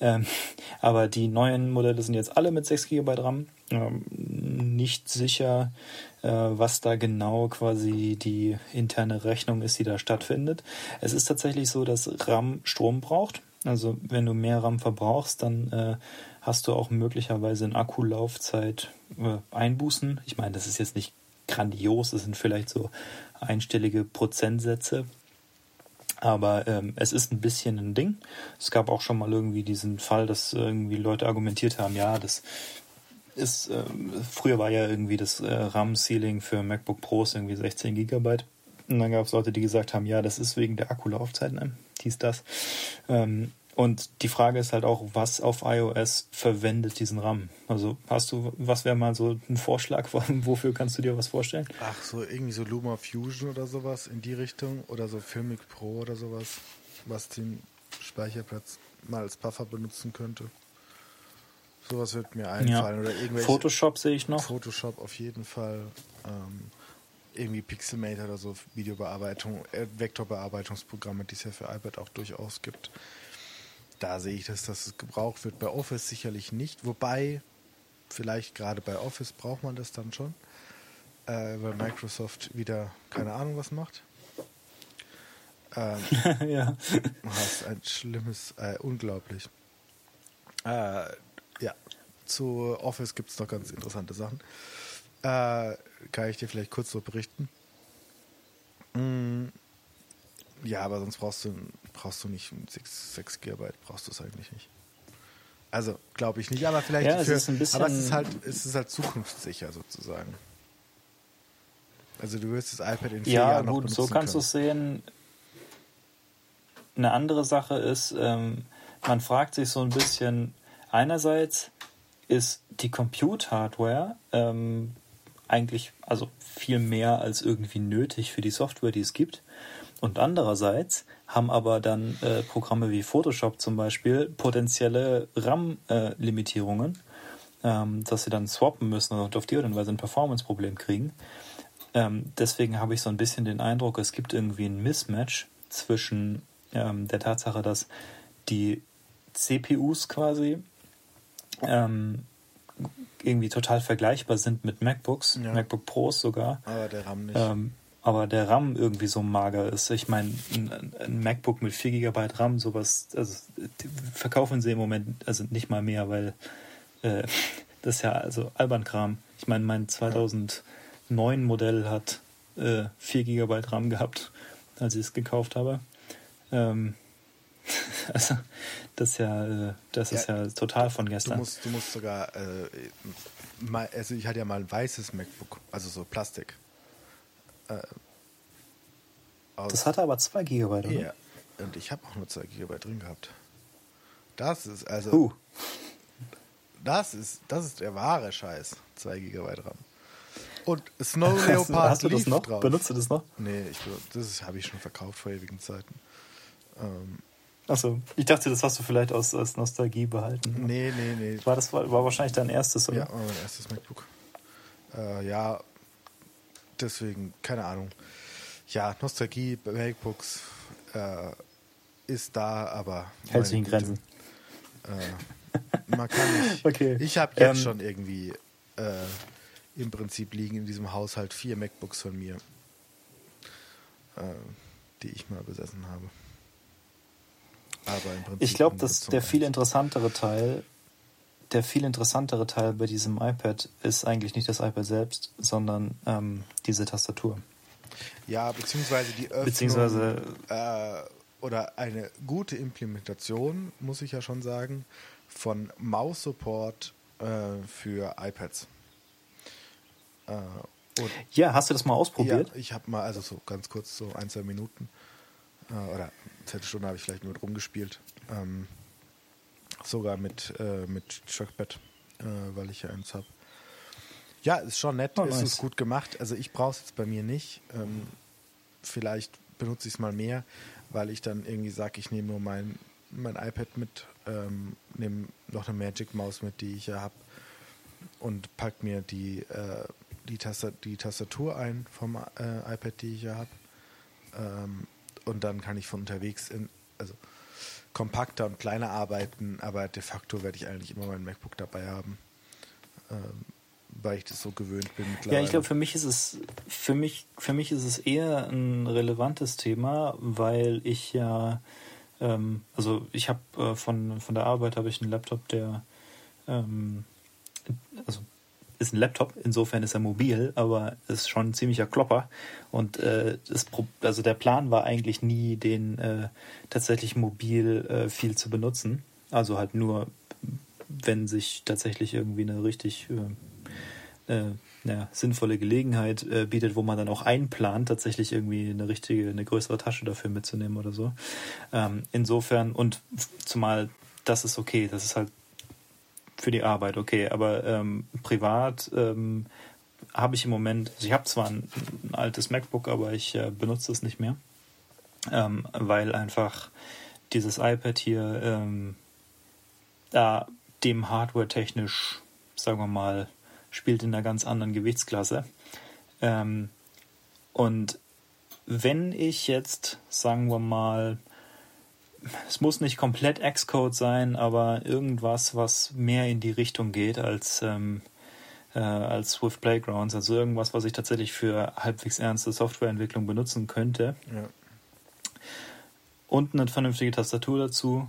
[SPEAKER 2] Ähm, aber die neuen Modelle sind jetzt alle mit 6 GB RAM. Ähm, nicht sicher, äh, was da genau quasi die interne Rechnung ist, die da stattfindet. Es ist tatsächlich so, dass RAM Strom braucht. Also wenn du mehr RAM verbrauchst, dann äh, hast du auch möglicherweise in Akkulaufzeit äh, Einbußen. Ich meine, das ist jetzt nicht grandios, das sind vielleicht so einstellige Prozentsätze. Aber ähm, es ist ein bisschen ein Ding. Es gab auch schon mal irgendwie diesen Fall, dass irgendwie Leute argumentiert haben, ja, das ist, ähm, früher war ja irgendwie das äh, RAM-Ceiling für MacBook Pros irgendwie 16 Gigabyte. Und dann gab es Leute, die gesagt haben, ja, das ist wegen der Akkulaufzeit, ne? Dies, das. Ähm, und die Frage ist halt auch, was auf iOS verwendet diesen RAM? Also hast du, was wäre mal so ein Vorschlag, wofür kannst du dir was vorstellen?
[SPEAKER 1] Ach, so irgendwie so Luma Fusion oder sowas in die Richtung oder so Filmic Pro oder sowas, was den Speicherplatz mal als Buffer benutzen könnte. Sowas wird mir einfallen. Ja. Oder irgendwelche
[SPEAKER 2] Photoshop sehe ich noch.
[SPEAKER 1] Photoshop auf jeden Fall. Ähm, irgendwie Pixelmator oder so Videobearbeitung, äh, Vektorbearbeitungsprogramme, die es ja für iPad auch durchaus gibt da sehe ich, dass das gebraucht wird. Bei Office sicherlich nicht, wobei vielleicht gerade bei Office braucht man das dann schon, äh, weil Microsoft wieder keine Ahnung was macht. Ähm, ja. Du hast ein schlimmes, äh, unglaublich. Äh, ja, zu Office gibt es noch ganz interessante Sachen. Äh, kann ich dir vielleicht kurz so berichten. Mm, ja, aber sonst brauchst du, brauchst du nicht 6, 6 GB, brauchst du es eigentlich nicht. Also, glaube ich nicht, aber vielleicht
[SPEAKER 2] ja, für, es ist
[SPEAKER 1] aber es ist halt, es ist halt zukunftssicher sozusagen. Also du wirst das iPad in vier
[SPEAKER 2] ja,
[SPEAKER 1] Jahren noch
[SPEAKER 2] gut, so kannst du es sehen. Eine andere Sache ist, ähm, man fragt sich so ein bisschen, einerseits ist die Compute-Hardware ähm, eigentlich also viel mehr als irgendwie nötig für die Software, die es gibt. Und andererseits haben aber dann äh, Programme wie Photoshop zum Beispiel potenzielle RAM-Limitierungen, äh, ähm, dass sie dann swappen müssen und auf die Art und Weise ein Performance-Problem kriegen. Ähm, deswegen habe ich so ein bisschen den Eindruck, es gibt irgendwie ein Mismatch zwischen ähm, der Tatsache, dass die CPUs quasi ähm, irgendwie total vergleichbar sind mit MacBooks, ja. MacBook Pros sogar.
[SPEAKER 1] Aber der RAM nicht.
[SPEAKER 2] Ähm, aber der RAM irgendwie so mager ist. Ich meine, ein, ein, MacBook mit 4 GB RAM, sowas, also verkaufen sie im Moment also nicht mal mehr, weil äh, das ist ja also Albernkram. Ich meine, mein 2009 Modell hat äh, 4 GB RAM gehabt, als ich es gekauft habe. Ähm, also das ist ja, äh, das ja, ist ja total von gestern.
[SPEAKER 1] Du musst, du musst sogar, äh, mal, also ich hatte ja mal ein weißes MacBook, also so Plastik. Äh,
[SPEAKER 2] das hatte aber 2 GB, oder?
[SPEAKER 1] Ja, und ich habe auch nur 2 GB drin gehabt. Das ist also.
[SPEAKER 2] Uh.
[SPEAKER 1] Das ist, das ist der wahre Scheiß. 2 GB RAM. Und Snow Leopard
[SPEAKER 2] hast du das noch? Drauf. Benutzt du das noch?
[SPEAKER 1] Nee, ich, das habe ich schon verkauft vor ewigen Zeiten. Ähm,
[SPEAKER 2] Achso, ich dachte, das hast du vielleicht aus, aus Nostalgie behalten.
[SPEAKER 1] Nee, nee, nee.
[SPEAKER 2] War das war, war wahrscheinlich dein erstes, oder?
[SPEAKER 1] Ja, mein erstes MacBook. Äh, ja, deswegen, keine Ahnung. Ja, Nostalgie bei MacBooks äh, ist da, aber.
[SPEAKER 2] Hält sich in Grenzen.
[SPEAKER 1] Äh, man kann nicht. okay. Ich habe jetzt ähm, schon irgendwie äh, im Prinzip liegen in diesem Haushalt vier MacBooks von mir, äh, die ich mal besessen habe.
[SPEAKER 2] Ich glaube, dass der viel interessantere Teil der viel interessantere Teil bei diesem iPad ist eigentlich nicht das iPad selbst, sondern ähm, diese Tastatur.
[SPEAKER 1] Ja, beziehungsweise die Öffnung
[SPEAKER 2] beziehungsweise,
[SPEAKER 1] äh, oder eine gute Implementation, muss ich ja schon sagen, von Maus-Support äh, für iPads.
[SPEAKER 2] Äh, ja, hast du das mal ausprobiert?
[SPEAKER 1] Ja, ich habe mal, also so ganz kurz, so ein, zwei Minuten äh, oder eine Viertelstunde habe ich vielleicht nur rumgespielt. Ähm, sogar mit, äh, mit Trackpad, äh, weil ich ja eins habe. Ja, ist schon nett, oh, ist nice. gut gemacht. Also ich brauche es jetzt bei mir nicht. Ähm, vielleicht benutze ich es mal mehr, weil ich dann irgendwie sage, ich nehme nur mein, mein iPad mit, ähm, nehme noch eine Magic Maus mit, die ich ja habe und pack mir die, äh, die, Tastatur, die Tastatur ein vom äh, iPad, die ich ja habe. Ähm, und dann kann ich von unterwegs in, also kompakter und kleiner arbeiten, aber de facto werde ich eigentlich immer mein MacBook dabei haben. Ähm, weil ich das so gewöhnt bin.
[SPEAKER 2] Ja, ich glaube, für mich ist es für mich für mich ist es eher ein relevantes Thema, weil ich ja ähm, also ich habe äh, von von der Arbeit habe ich einen Laptop, der ähm, also ist ein Laptop, insofern ist er mobil, aber ist schon ein ziemlicher Klopper. Und äh, das, also der Plan war eigentlich nie, den äh, tatsächlich mobil äh, viel zu benutzen. Also halt nur, wenn sich tatsächlich irgendwie eine richtig äh, äh, ja, sinnvolle Gelegenheit äh, bietet, wo man dann auch einplant, tatsächlich irgendwie eine richtige, eine größere Tasche dafür mitzunehmen oder so. Ähm, insofern, und zumal das ist okay, das ist halt für die Arbeit, okay, aber ähm, privat ähm, habe ich im Moment, also ich habe zwar ein, ein, altes MacBook, aber ich äh, benutze es nicht mehr, ähm, weil einfach dieses iPad hier ähm, da dem Hardware technisch, sagen wir mal, spielt in einer ganz anderen Gewichtsklasse. Ähm, und wenn ich jetzt, sagen wir mal, es muss nicht komplett Xcode sein, aber irgendwas, was mehr in die Richtung geht als, ähm, äh, als Swift Playgrounds, also irgendwas, was ich tatsächlich für halbwegs ernste Softwareentwicklung benutzen könnte. Ja. Und eine vernünftige Tastatur dazu,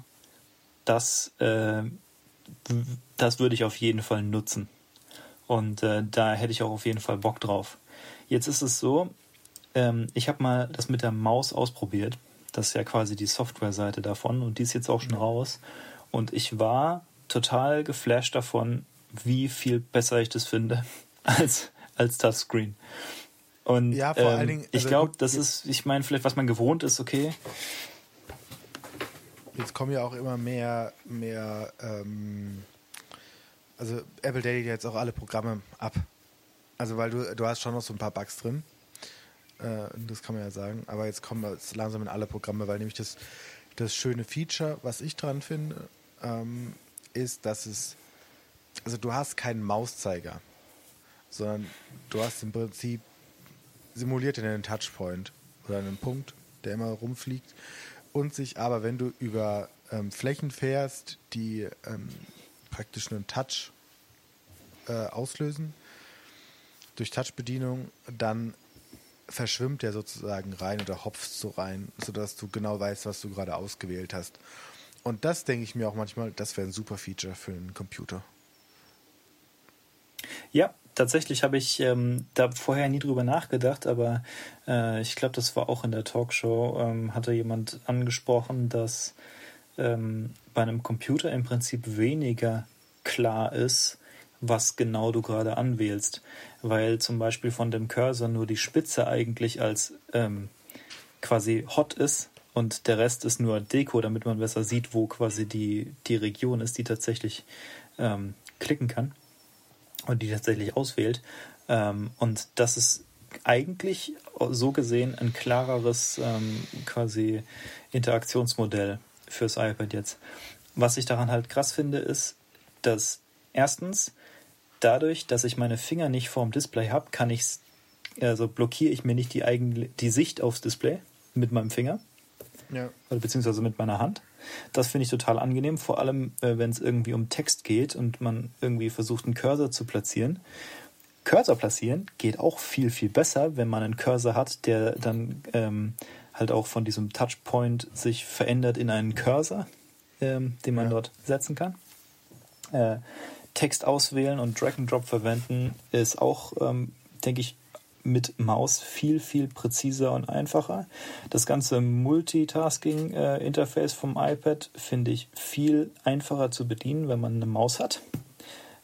[SPEAKER 2] das, äh, das würde ich auf jeden Fall nutzen. Und äh, da hätte ich auch auf jeden Fall Bock drauf. Jetzt ist es so, ähm, ich habe mal das mit der Maus ausprobiert. Das ist ja quasi die Software-Seite davon und die ist jetzt auch schon raus. Und ich war total geflasht davon, wie viel besser ich das finde als, als Touchscreen. Und ja, vor ähm, allen Dingen, also ich glaube, das ist, ich meine, vielleicht was man gewohnt ist, okay.
[SPEAKER 1] Jetzt kommen ja auch immer mehr, mehr ähm, also Apple datet jetzt auch alle Programme ab. Also weil du, du hast schon noch so ein paar Bugs drin. Äh, das kann man ja sagen. Aber jetzt kommen wir langsam in alle Programme, weil nämlich das, das schöne Feature, was ich dran finde, ähm, ist, dass es, also du hast keinen Mauszeiger, sondern du hast im Prinzip simuliert einen Touchpoint oder einen Punkt, der immer rumfliegt und sich aber, wenn du über ähm, Flächen fährst, die ähm, praktisch einen Touch äh, auslösen durch Touchbedienung, dann verschwimmt der sozusagen rein oder hopft so rein, sodass du genau weißt, was du gerade ausgewählt hast. Und das denke ich mir auch manchmal, das wäre ein super Feature für einen Computer.
[SPEAKER 2] Ja, tatsächlich habe ich ähm, da vorher nie drüber nachgedacht, aber äh, ich glaube, das war auch in der Talkshow, ähm, hatte jemand angesprochen, dass ähm, bei einem Computer im Prinzip weniger klar ist, was genau du gerade anwählst, weil zum Beispiel von dem Cursor nur die Spitze eigentlich als ähm, quasi hot ist und der Rest ist nur Deko, damit man besser sieht, wo quasi die, die Region ist, die tatsächlich ähm, klicken kann und die tatsächlich auswählt. Ähm, und das ist eigentlich so gesehen ein klareres ähm, quasi Interaktionsmodell fürs iPad jetzt. Was ich daran halt krass finde, ist, dass erstens dadurch, dass ich meine Finger nicht vorm Display habe, kann ich also blockiere ich mir nicht die eigene die Sicht aufs Display mit meinem Finger. Ja. Oder beziehungsweise mit meiner Hand. Das finde ich total angenehm, vor allem äh, wenn es irgendwie um Text geht und man irgendwie versucht, einen Cursor zu platzieren. Cursor platzieren geht auch viel, viel besser, wenn man einen Cursor hat, der dann ähm, halt auch von diesem Touchpoint sich verändert in einen Cursor, ähm, den man ja. dort setzen kann. Äh, Text auswählen und Drag and Drop verwenden ist auch, ähm, denke ich, mit Maus viel, viel präziser und einfacher. Das ganze Multitasking-Interface vom iPad finde ich viel einfacher zu bedienen, wenn man eine Maus hat,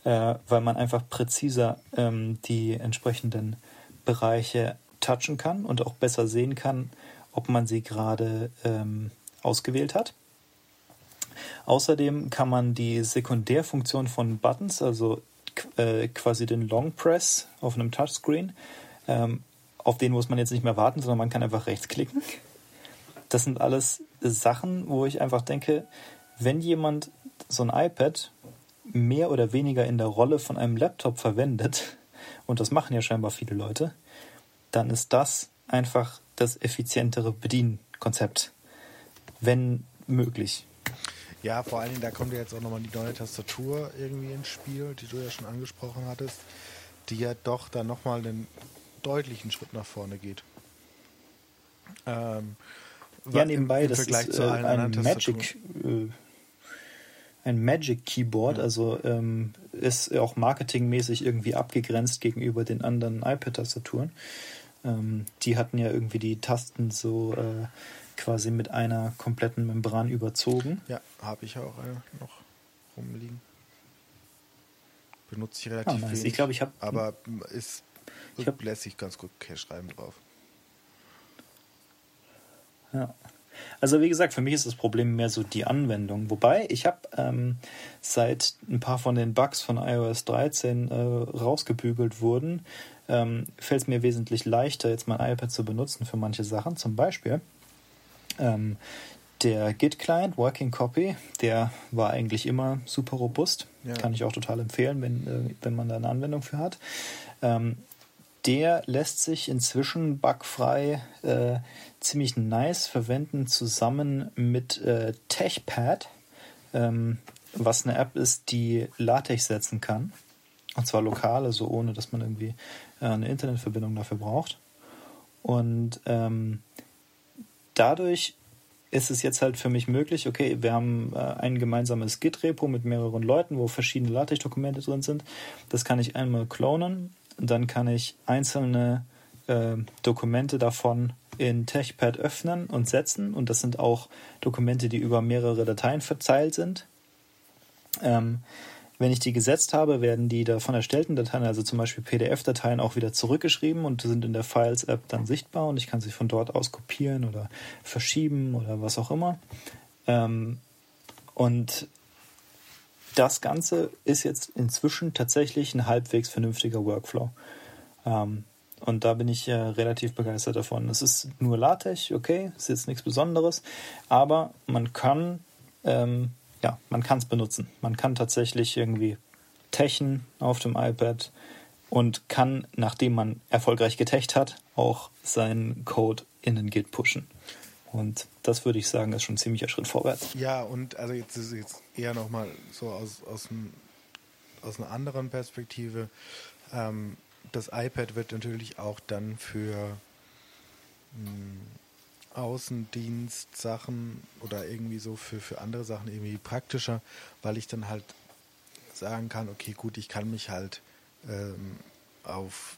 [SPEAKER 2] äh, weil man einfach präziser ähm, die entsprechenden Bereiche touchen kann und auch besser sehen kann, ob man sie gerade ähm, ausgewählt hat. Außerdem kann man die Sekundärfunktion von Buttons, also äh, quasi den Long Press auf einem Touchscreen, ähm, auf den muss man jetzt nicht mehr warten, sondern man kann einfach rechtsklicken. Das sind alles Sachen, wo ich einfach denke, wenn jemand so ein iPad mehr oder weniger in der Rolle von einem Laptop verwendet, und das machen ja scheinbar viele Leute, dann ist das einfach das effizientere Bedienkonzept, wenn möglich.
[SPEAKER 1] Ja, vor allen Dingen, da kommt ja jetzt auch nochmal die neue Tastatur irgendwie ins Spiel, die du ja schon angesprochen hattest, die ja doch dann nochmal einen deutlichen Schritt nach vorne geht.
[SPEAKER 2] Ähm, ja, nebenbei, das ist äh, ein Magic, äh, ein Magic Keyboard, ja. also ähm, ist auch marketingmäßig irgendwie abgegrenzt gegenüber den anderen iPad-Tastaturen. Ähm, die hatten ja irgendwie die Tasten so äh, quasi mit einer kompletten Membran überzogen.
[SPEAKER 1] Ja, habe ich auch eine noch rumliegen. Benutze ich relativ ah, nice. wenig.
[SPEAKER 2] Ich glaube, ich habe.
[SPEAKER 1] Aber ist ich hab, lässig ganz gut schreiben drauf.
[SPEAKER 2] Ja. Also wie gesagt, für mich ist das Problem mehr so die Anwendung. Wobei ich habe ähm, seit ein paar von den Bugs von iOS 13 äh, rausgebügelt wurden, ähm, fällt es mir wesentlich leichter, jetzt mein iPad zu benutzen für manche Sachen. Zum Beispiel ähm, der Git-Client, Working Copy, der war eigentlich immer super robust. Ja. Kann ich auch total empfehlen, wenn, äh, wenn man da eine Anwendung für hat. Ähm, der lässt sich inzwischen bugfrei äh, ziemlich nice verwenden, zusammen mit äh, TechPad, ähm, was eine App ist, die LaTeX setzen kann. Und zwar lokal, also ohne dass man irgendwie äh, eine Internetverbindung dafür braucht. Und ähm, dadurch ist es jetzt halt für mich möglich, okay, wir haben äh, ein gemeinsames Git-Repo mit mehreren Leuten, wo verschiedene LaTeX-Dokumente drin sind. Das kann ich einmal klonen dann kann ich einzelne äh, Dokumente davon in TechPad öffnen und setzen. Und das sind auch Dokumente, die über mehrere Dateien verteilt sind. Ähm, wenn ich die gesetzt habe, werden die davon erstellten Dateien, also zum Beispiel PDF-Dateien, auch wieder zurückgeschrieben und sind in der Files-App dann sichtbar und ich kann sie von dort aus kopieren oder verschieben oder was auch immer. Ähm, und das Ganze ist jetzt inzwischen tatsächlich ein halbwegs vernünftiger Workflow. Ähm, und da bin ich äh, relativ begeistert davon. Es ist nur LaTeX, okay, ist jetzt nichts Besonderes, aber man kann, ähm, ja, man kann es benutzen. Man kann tatsächlich irgendwie techen auf dem iPad und kann, nachdem man erfolgreich getecht hat, auch seinen Code in den Git pushen. Und das würde ich sagen, ist schon ein ziemlicher Schritt vorwärts.
[SPEAKER 1] Ja, und also jetzt ist jetzt eher nochmal so aus, aus, dem, aus einer anderen Perspektive. Ähm, das iPad wird natürlich auch dann für mh, hm, Außendienstsachen oder irgendwie so für, für andere Sachen irgendwie praktischer, weil ich dann halt sagen kann, okay, gut, ich kann mich halt ähm, auf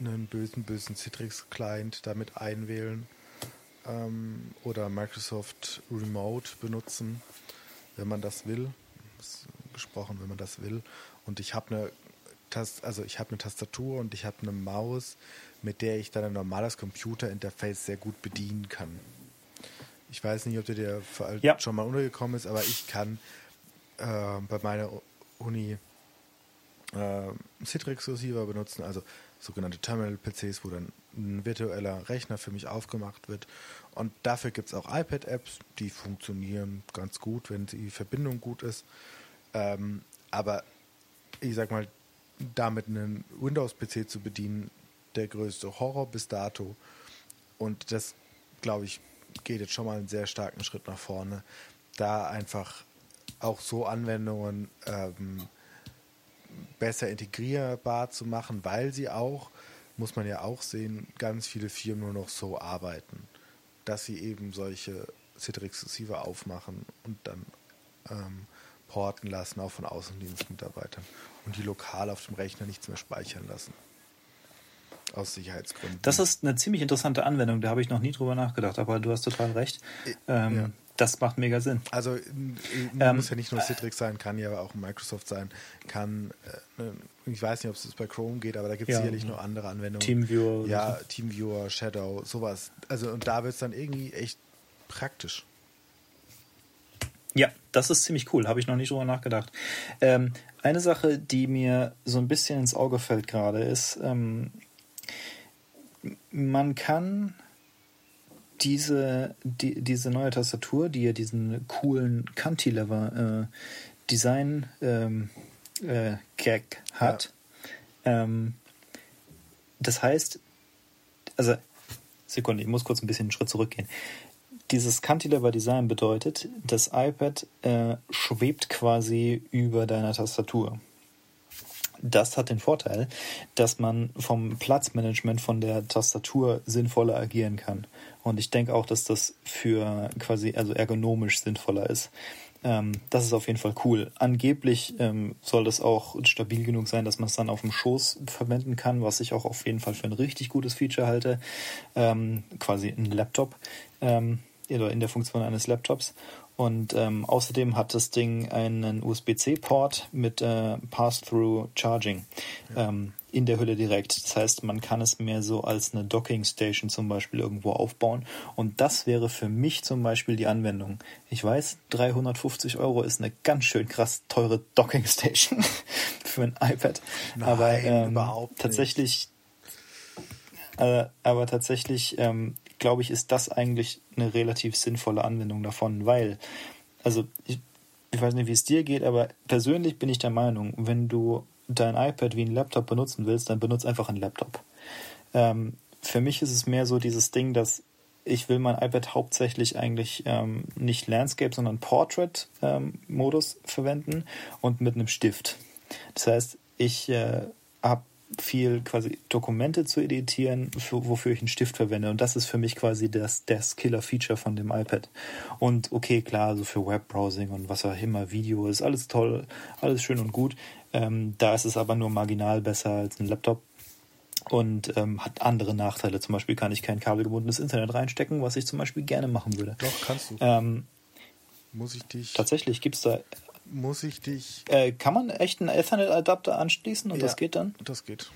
[SPEAKER 1] einen bösen, bösen Citrix-Client damit einwählen ähm, oder Microsoft Remote benutzen, wenn man das will. Gesprochen, wenn man das will. Und ich habe eine Tast also ich habe eine Tastatur und ich habe eine Maus, mit der ich dann ein normales Computerinterface sehr gut bedienen kann. Ich weiß nicht, ob der dir ja. schon mal untergekommen ist, aber ich kann äh, bei meiner Uni äh, Citrix Receiver benutzen, also sogenannte Terminal-PCs, wo dann ein virtueller Rechner für mich aufgemacht wird. Und dafür gibt es auch iPad-Apps, die funktionieren ganz gut, wenn die Verbindung gut ist. Ähm, aber ich sag mal, damit einen Windows-PC zu bedienen, der größte Horror bis dato. Und das, glaube ich, geht jetzt schon mal einen sehr starken Schritt nach vorne, da einfach auch so Anwendungen ähm, besser integrierbar zu machen, weil sie auch, muss man ja auch sehen, ganz viele Firmen nur noch so arbeiten, dass sie eben solche Citrix Receiver aufmachen und dann ähm, porten lassen, auch von Außendienstmitarbeitern und die lokal auf dem Rechner nichts mehr speichern lassen. Aus Sicherheitsgründen.
[SPEAKER 2] Das ist eine ziemlich interessante Anwendung, da habe ich noch nie drüber nachgedacht, aber du hast total recht. Äh, ähm, ja. Das macht mega Sinn.
[SPEAKER 1] Also ähm, muss ja nicht nur Citrix sein, kann ja auch Microsoft sein, kann, äh, ne, ich weiß nicht, ob es bei Chrome geht, aber da gibt es ja, sicherlich noch andere Anwendungen.
[SPEAKER 2] Teamviewer.
[SPEAKER 1] Ja, so. Teamviewer, Shadow, sowas. Also und da wird es dann irgendwie echt praktisch.
[SPEAKER 2] Ja, das ist ziemlich cool, habe ich noch nicht drüber nachgedacht. Ähm, eine Sache, die mir so ein bisschen ins Auge fällt gerade, ist, ähm, man kann diese, die, diese neue Tastatur, die ja diesen coolen Cantilever-Design äh, ähm, äh, Gag hat, ja. ähm, das heißt, also Sekunde, ich muss kurz ein bisschen einen Schritt zurückgehen. Dieses Cantilever Design bedeutet, das iPad äh, schwebt quasi über deiner Tastatur. Das hat den Vorteil, dass man vom Platzmanagement von der Tastatur sinnvoller agieren kann. Und ich denke auch, dass das für quasi also ergonomisch sinnvoller ist. Ähm, das ist auf jeden Fall cool. Angeblich ähm, soll das auch stabil genug sein, dass man es dann auf dem Schoß verwenden kann, was ich auch auf jeden Fall für ein richtig gutes Feature halte. Ähm, quasi ein Laptop ähm, oder in der Funktion eines Laptops. Und ähm, außerdem hat das Ding einen USB-C-Port mit äh, Pass-Through Charging ja. ähm, in der Hülle direkt. Das heißt, man kann es mehr so als eine Docking-Station zum Beispiel irgendwo aufbauen. Und das wäre für mich zum Beispiel die Anwendung. Ich weiß, 350 Euro ist eine ganz schön krass teure Docking-Station für ein iPad. Nein, aber ähm, tatsächlich, äh, aber tatsächlich ähm, glaube ich, ist das eigentlich eine relativ sinnvolle Anwendung davon, weil, also ich, ich weiß nicht, wie es dir geht, aber persönlich bin ich der Meinung, wenn du dein iPad wie ein Laptop benutzen willst, dann benutze einfach einen Laptop. Ähm, für mich ist es mehr so dieses Ding, dass ich will mein iPad hauptsächlich eigentlich ähm, nicht Landscape, sondern Portrait-Modus ähm, verwenden und mit einem Stift. Das heißt, ich äh, viel quasi Dokumente zu editieren, für, wofür ich einen Stift verwende. Und das ist für mich quasi das, das Killer-Feature von dem iPad. Und okay, klar, so also für Webbrowsing und was auch immer, Video ist alles toll, alles schön und gut. Ähm, da ist es aber nur marginal besser als ein Laptop und ähm, hat andere Nachteile. Zum Beispiel kann ich kein kabelgebundenes Internet reinstecken, was ich zum Beispiel gerne machen würde.
[SPEAKER 1] Doch, kannst du.
[SPEAKER 2] Ähm,
[SPEAKER 1] Muss ich dich.
[SPEAKER 2] Tatsächlich gibt es da
[SPEAKER 1] muss ich dich.
[SPEAKER 2] Äh, kann man echt einen Ethernet-Adapter anschließen und ja, das geht dann?
[SPEAKER 1] Das geht.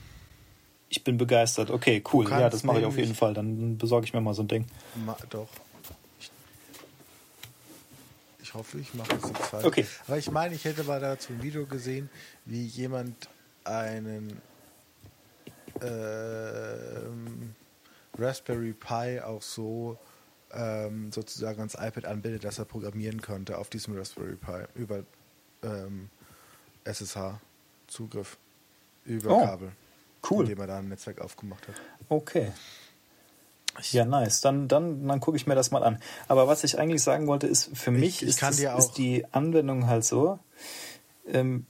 [SPEAKER 2] Ich bin begeistert. Okay, cool. Ja, das mache ich auf jeden Fall. Dann besorge ich mir mal so ein Ding.
[SPEAKER 1] Ma doch. Ich, ich hoffe, ich mache es jetzt falsch.
[SPEAKER 2] Okay.
[SPEAKER 1] Aber ich meine, ich hätte mal dazu ein Video gesehen, wie jemand einen ähm, Raspberry Pi auch so ähm, sozusagen ans iPad anbindet, dass er programmieren könnte auf diesem Raspberry Pi über ähm, SSH-Zugriff über oh, Kabel.
[SPEAKER 2] Cool.
[SPEAKER 1] Indem er da ein Netzwerk aufgemacht hat.
[SPEAKER 2] Okay. Ja, nice. Dann, dann, dann gucke ich mir das mal an. Aber was ich eigentlich sagen wollte, ist, für ich, mich ich ist, das, ist, die Anwendung halt so, ähm,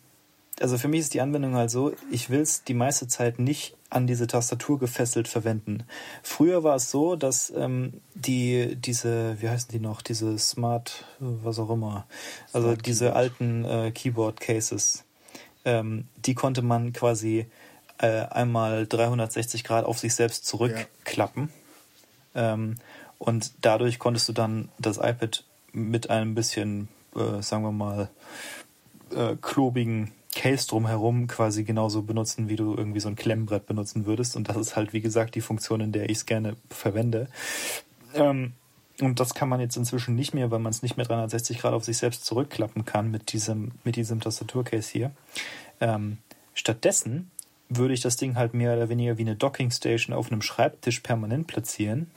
[SPEAKER 2] also für mich ist die Anwendung halt so, ich will es die meiste Zeit nicht an diese Tastatur gefesselt verwenden. Früher war es so, dass ähm, die diese, wie heißen die noch, diese Smart, was auch immer, also Smart diese Keyboard. alten äh, Keyboard Cases, ähm, die konnte man quasi äh, einmal 360 Grad auf sich selbst zurückklappen. Ja. Ähm, und dadurch konntest du dann das iPad mit einem bisschen, äh, sagen wir mal, äh, klobigen Case drumherum quasi genauso benutzen, wie du irgendwie so ein Klemmbrett benutzen würdest. Und das ist halt, wie gesagt, die Funktion, in der ich es gerne verwende. Ähm, und das kann man jetzt inzwischen nicht mehr, weil man es nicht mehr 360 Grad auf sich selbst zurückklappen kann mit diesem, mit diesem Tastaturcase hier. Ähm, stattdessen würde ich das Ding halt mehr oder weniger wie eine Dockingstation auf einem Schreibtisch permanent platzieren.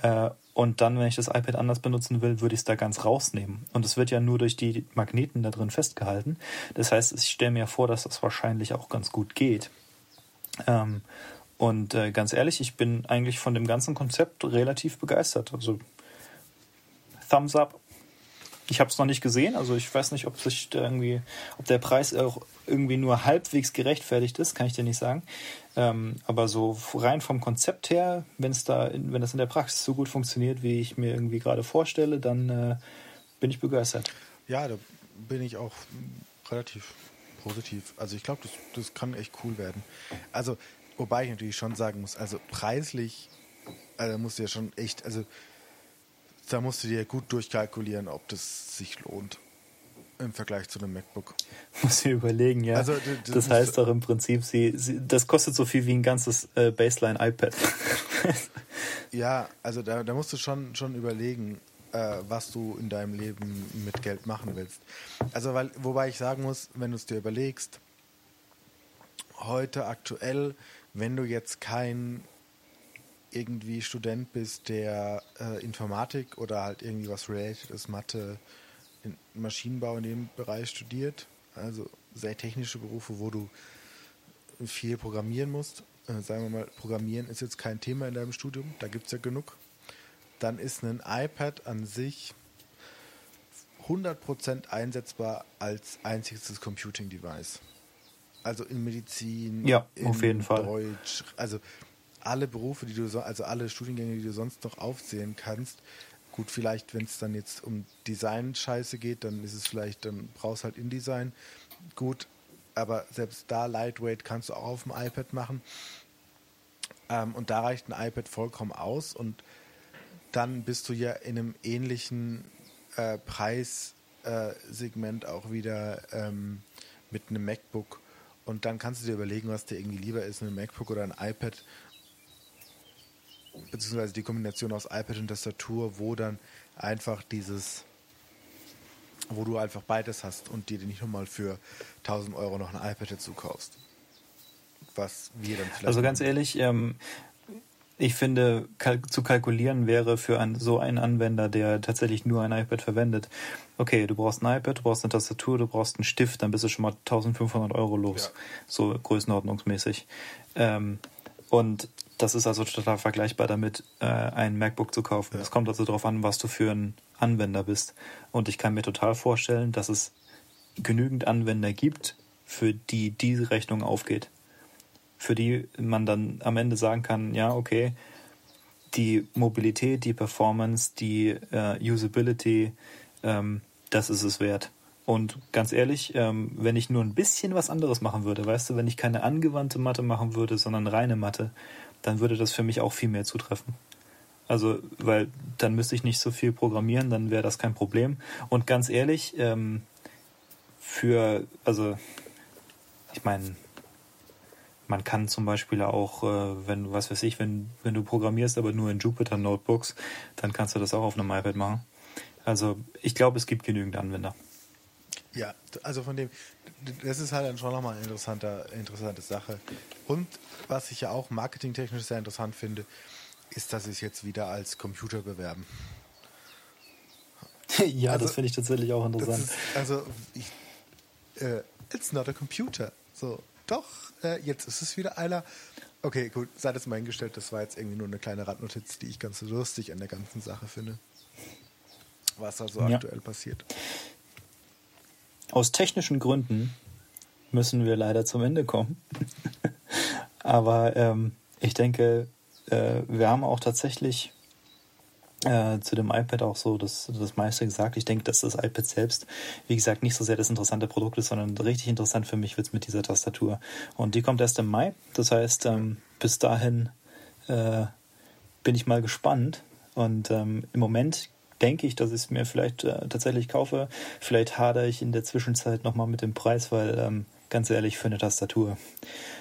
[SPEAKER 2] Äh, und dann, wenn ich das iPad anders benutzen will, würde ich es da ganz rausnehmen. Und es wird ja nur durch die Magneten da drin festgehalten. Das heißt, ich stelle mir vor, dass das wahrscheinlich auch ganz gut geht. Ähm, und äh, ganz ehrlich, ich bin eigentlich von dem ganzen Konzept relativ begeistert. Also Thumbs up. Ich habe es noch nicht gesehen, also ich weiß nicht, ob sich irgendwie, ob der Preis auch irgendwie nur halbwegs gerechtfertigt ist, kann ich dir nicht sagen. Ähm, aber so rein vom Konzept her, wenn es da, wenn das in der Praxis so gut funktioniert, wie ich mir irgendwie gerade vorstelle, dann äh, bin ich begeistert.
[SPEAKER 1] Ja, da bin ich auch relativ positiv. Also ich glaube, das, das kann echt cool werden. Also, wobei ich natürlich schon sagen muss, also preislich, also musst du ja schon echt, also da musst du dir gut durchkalkulieren, ob das sich lohnt im Vergleich zu einem MacBook.
[SPEAKER 2] Muss ich überlegen, ja. Also, das, das heißt doch im Prinzip, sie, sie, das kostet so viel wie ein ganzes äh, Baseline-iPad.
[SPEAKER 1] ja, also da, da, musst du schon, schon überlegen, äh, was du in deinem Leben mit Geld machen willst. Also, weil, wobei ich sagen muss, wenn du es dir überlegst, heute aktuell, wenn du jetzt kein irgendwie Student bist, der äh, Informatik oder halt irgendwie was related ist, Mathe, in Maschinenbau in dem Bereich studiert, also sehr technische Berufe, wo du viel programmieren musst, äh, sagen wir mal, Programmieren ist jetzt kein Thema in deinem Studium, da gibt es ja genug, dann ist ein iPad an sich 100% einsetzbar als einziges Computing-Device. Also in Medizin,
[SPEAKER 2] ja,
[SPEAKER 1] in
[SPEAKER 2] auf jeden Fall.
[SPEAKER 1] Deutsch, also alle Berufe, die du so, also alle Studiengänge, die du sonst noch aufzählen kannst. Gut, vielleicht, wenn es dann jetzt um Design-Scheiße geht, dann ist es vielleicht, dann brauchst halt InDesign. Gut, aber selbst da Lightweight kannst du auch auf dem iPad machen. Ähm, und da reicht ein iPad vollkommen aus und dann bist du ja in einem ähnlichen äh, Preissegment äh, auch wieder ähm, mit einem MacBook. Und dann kannst du dir überlegen, was dir irgendwie lieber ist, ein MacBook oder ein iPad. Beziehungsweise die Kombination aus iPad und Tastatur, wo dann einfach dieses, wo du einfach beides hast und dir nicht nochmal für 1000 Euro noch ein iPad dazu kaufst. Was wir dann vielleicht.
[SPEAKER 2] Also ganz ehrlich, ähm, ich finde, kalk zu kalkulieren wäre für ein, so einen Anwender, der tatsächlich nur ein iPad verwendet. Okay, du brauchst ein iPad, du brauchst eine Tastatur, du brauchst einen Stift, dann bist du schon mal 1500 Euro los. Ja. So größenordnungsmäßig. Ähm, und das ist also total vergleichbar damit, äh, ein MacBook zu kaufen. Es ja. kommt also darauf an, was du für ein Anwender bist. Und ich kann mir total vorstellen, dass es genügend Anwender gibt, für die diese Rechnung aufgeht für die man dann am Ende sagen kann, ja, okay, die Mobilität, die Performance, die äh, Usability, ähm, das ist es wert. Und ganz ehrlich, ähm, wenn ich nur ein bisschen was anderes machen würde, weißt du, wenn ich keine angewandte Mathe machen würde, sondern reine Mathe, dann würde das für mich auch viel mehr zutreffen. Also, weil dann müsste ich nicht so viel programmieren, dann wäre das kein Problem. Und ganz ehrlich, ähm, für, also, ich meine, man kann zum Beispiel auch, äh, wenn, was weiß ich, wenn, wenn du programmierst, aber nur in Jupyter Notebooks, dann kannst du das auch auf einem iPad machen. Also ich glaube, es gibt genügend Anwender.
[SPEAKER 1] Ja, also von dem, das ist halt dann schon nochmal eine interessante, interessante Sache. Und was ich ja auch marketingtechnisch sehr interessant finde, ist, dass sie es jetzt wieder als Computer bewerben.
[SPEAKER 2] ja, also, das finde ich tatsächlich auch interessant.
[SPEAKER 1] Ist, also, ich, äh, it's not a computer. So, doch, äh, jetzt ist es wieder einer. Okay, gut, sei das mal hingestellt. Das war jetzt irgendwie nur eine kleine Randnotiz, die ich ganz lustig an der ganzen Sache finde. Was da so ja. aktuell passiert.
[SPEAKER 2] Aus technischen Gründen müssen wir leider zum Ende kommen. Aber ähm, ich denke, äh, wir haben auch tatsächlich äh, zu dem iPad auch so das, das meiste gesagt. Ich denke, dass das iPad selbst, wie gesagt, nicht so sehr das interessante Produkt ist, sondern richtig interessant für mich wird es mit dieser Tastatur. Und die kommt erst im Mai. Das heißt, ähm, bis dahin äh, bin ich mal gespannt. Und ähm, im Moment denke ich, dass ich es mir vielleicht äh, tatsächlich kaufe. Vielleicht hadere ich in der Zwischenzeit nochmal mit dem Preis, weil ähm, ganz ehrlich, für eine Tastatur.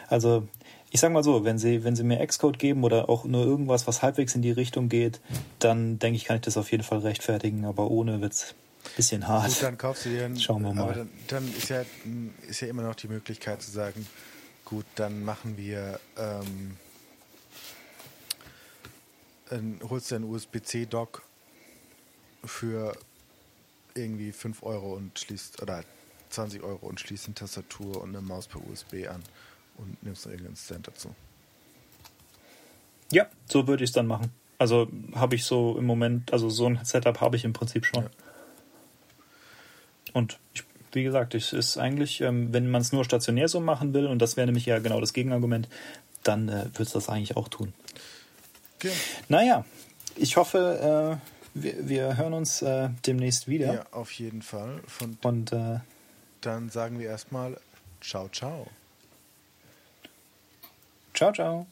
[SPEAKER 2] Also ich sag mal so, wenn sie, wenn sie mir Xcode geben oder auch nur irgendwas, was halbwegs in die Richtung geht, dann denke ich, kann ich das auf jeden Fall rechtfertigen, aber ohne wird's ein bisschen hart.
[SPEAKER 1] Gut, dann kaufst du dir einen,
[SPEAKER 2] Schauen wir mal.
[SPEAKER 1] Dann, dann, ist, ja, ist ja immer noch die Möglichkeit zu sagen, gut, dann machen wir, ähm, holst du einen USB-C-Dock für irgendwie 5 Euro und schließt, oder 20 Euro und schließt eine Tastatur und eine Maus per USB an und nimmst noch irgendeinen Stand dazu.
[SPEAKER 2] Ja, so würde ich es dann machen. Also habe ich so im Moment, also so ein Setup habe ich im Prinzip schon. Ja. Und ich, wie gesagt, es ist eigentlich, ähm, wenn man es nur stationär so machen will, und das wäre nämlich ja genau das Gegenargument, dann äh, wird es das eigentlich auch tun. Okay. Naja, ich hoffe, äh, wir, wir, hören uns äh, demnächst wieder. Ja,
[SPEAKER 1] auf jeden Fall. Von
[SPEAKER 2] und äh,
[SPEAKER 1] dann sagen wir erstmal Ciao, ciao.
[SPEAKER 2] Ciao, ciao.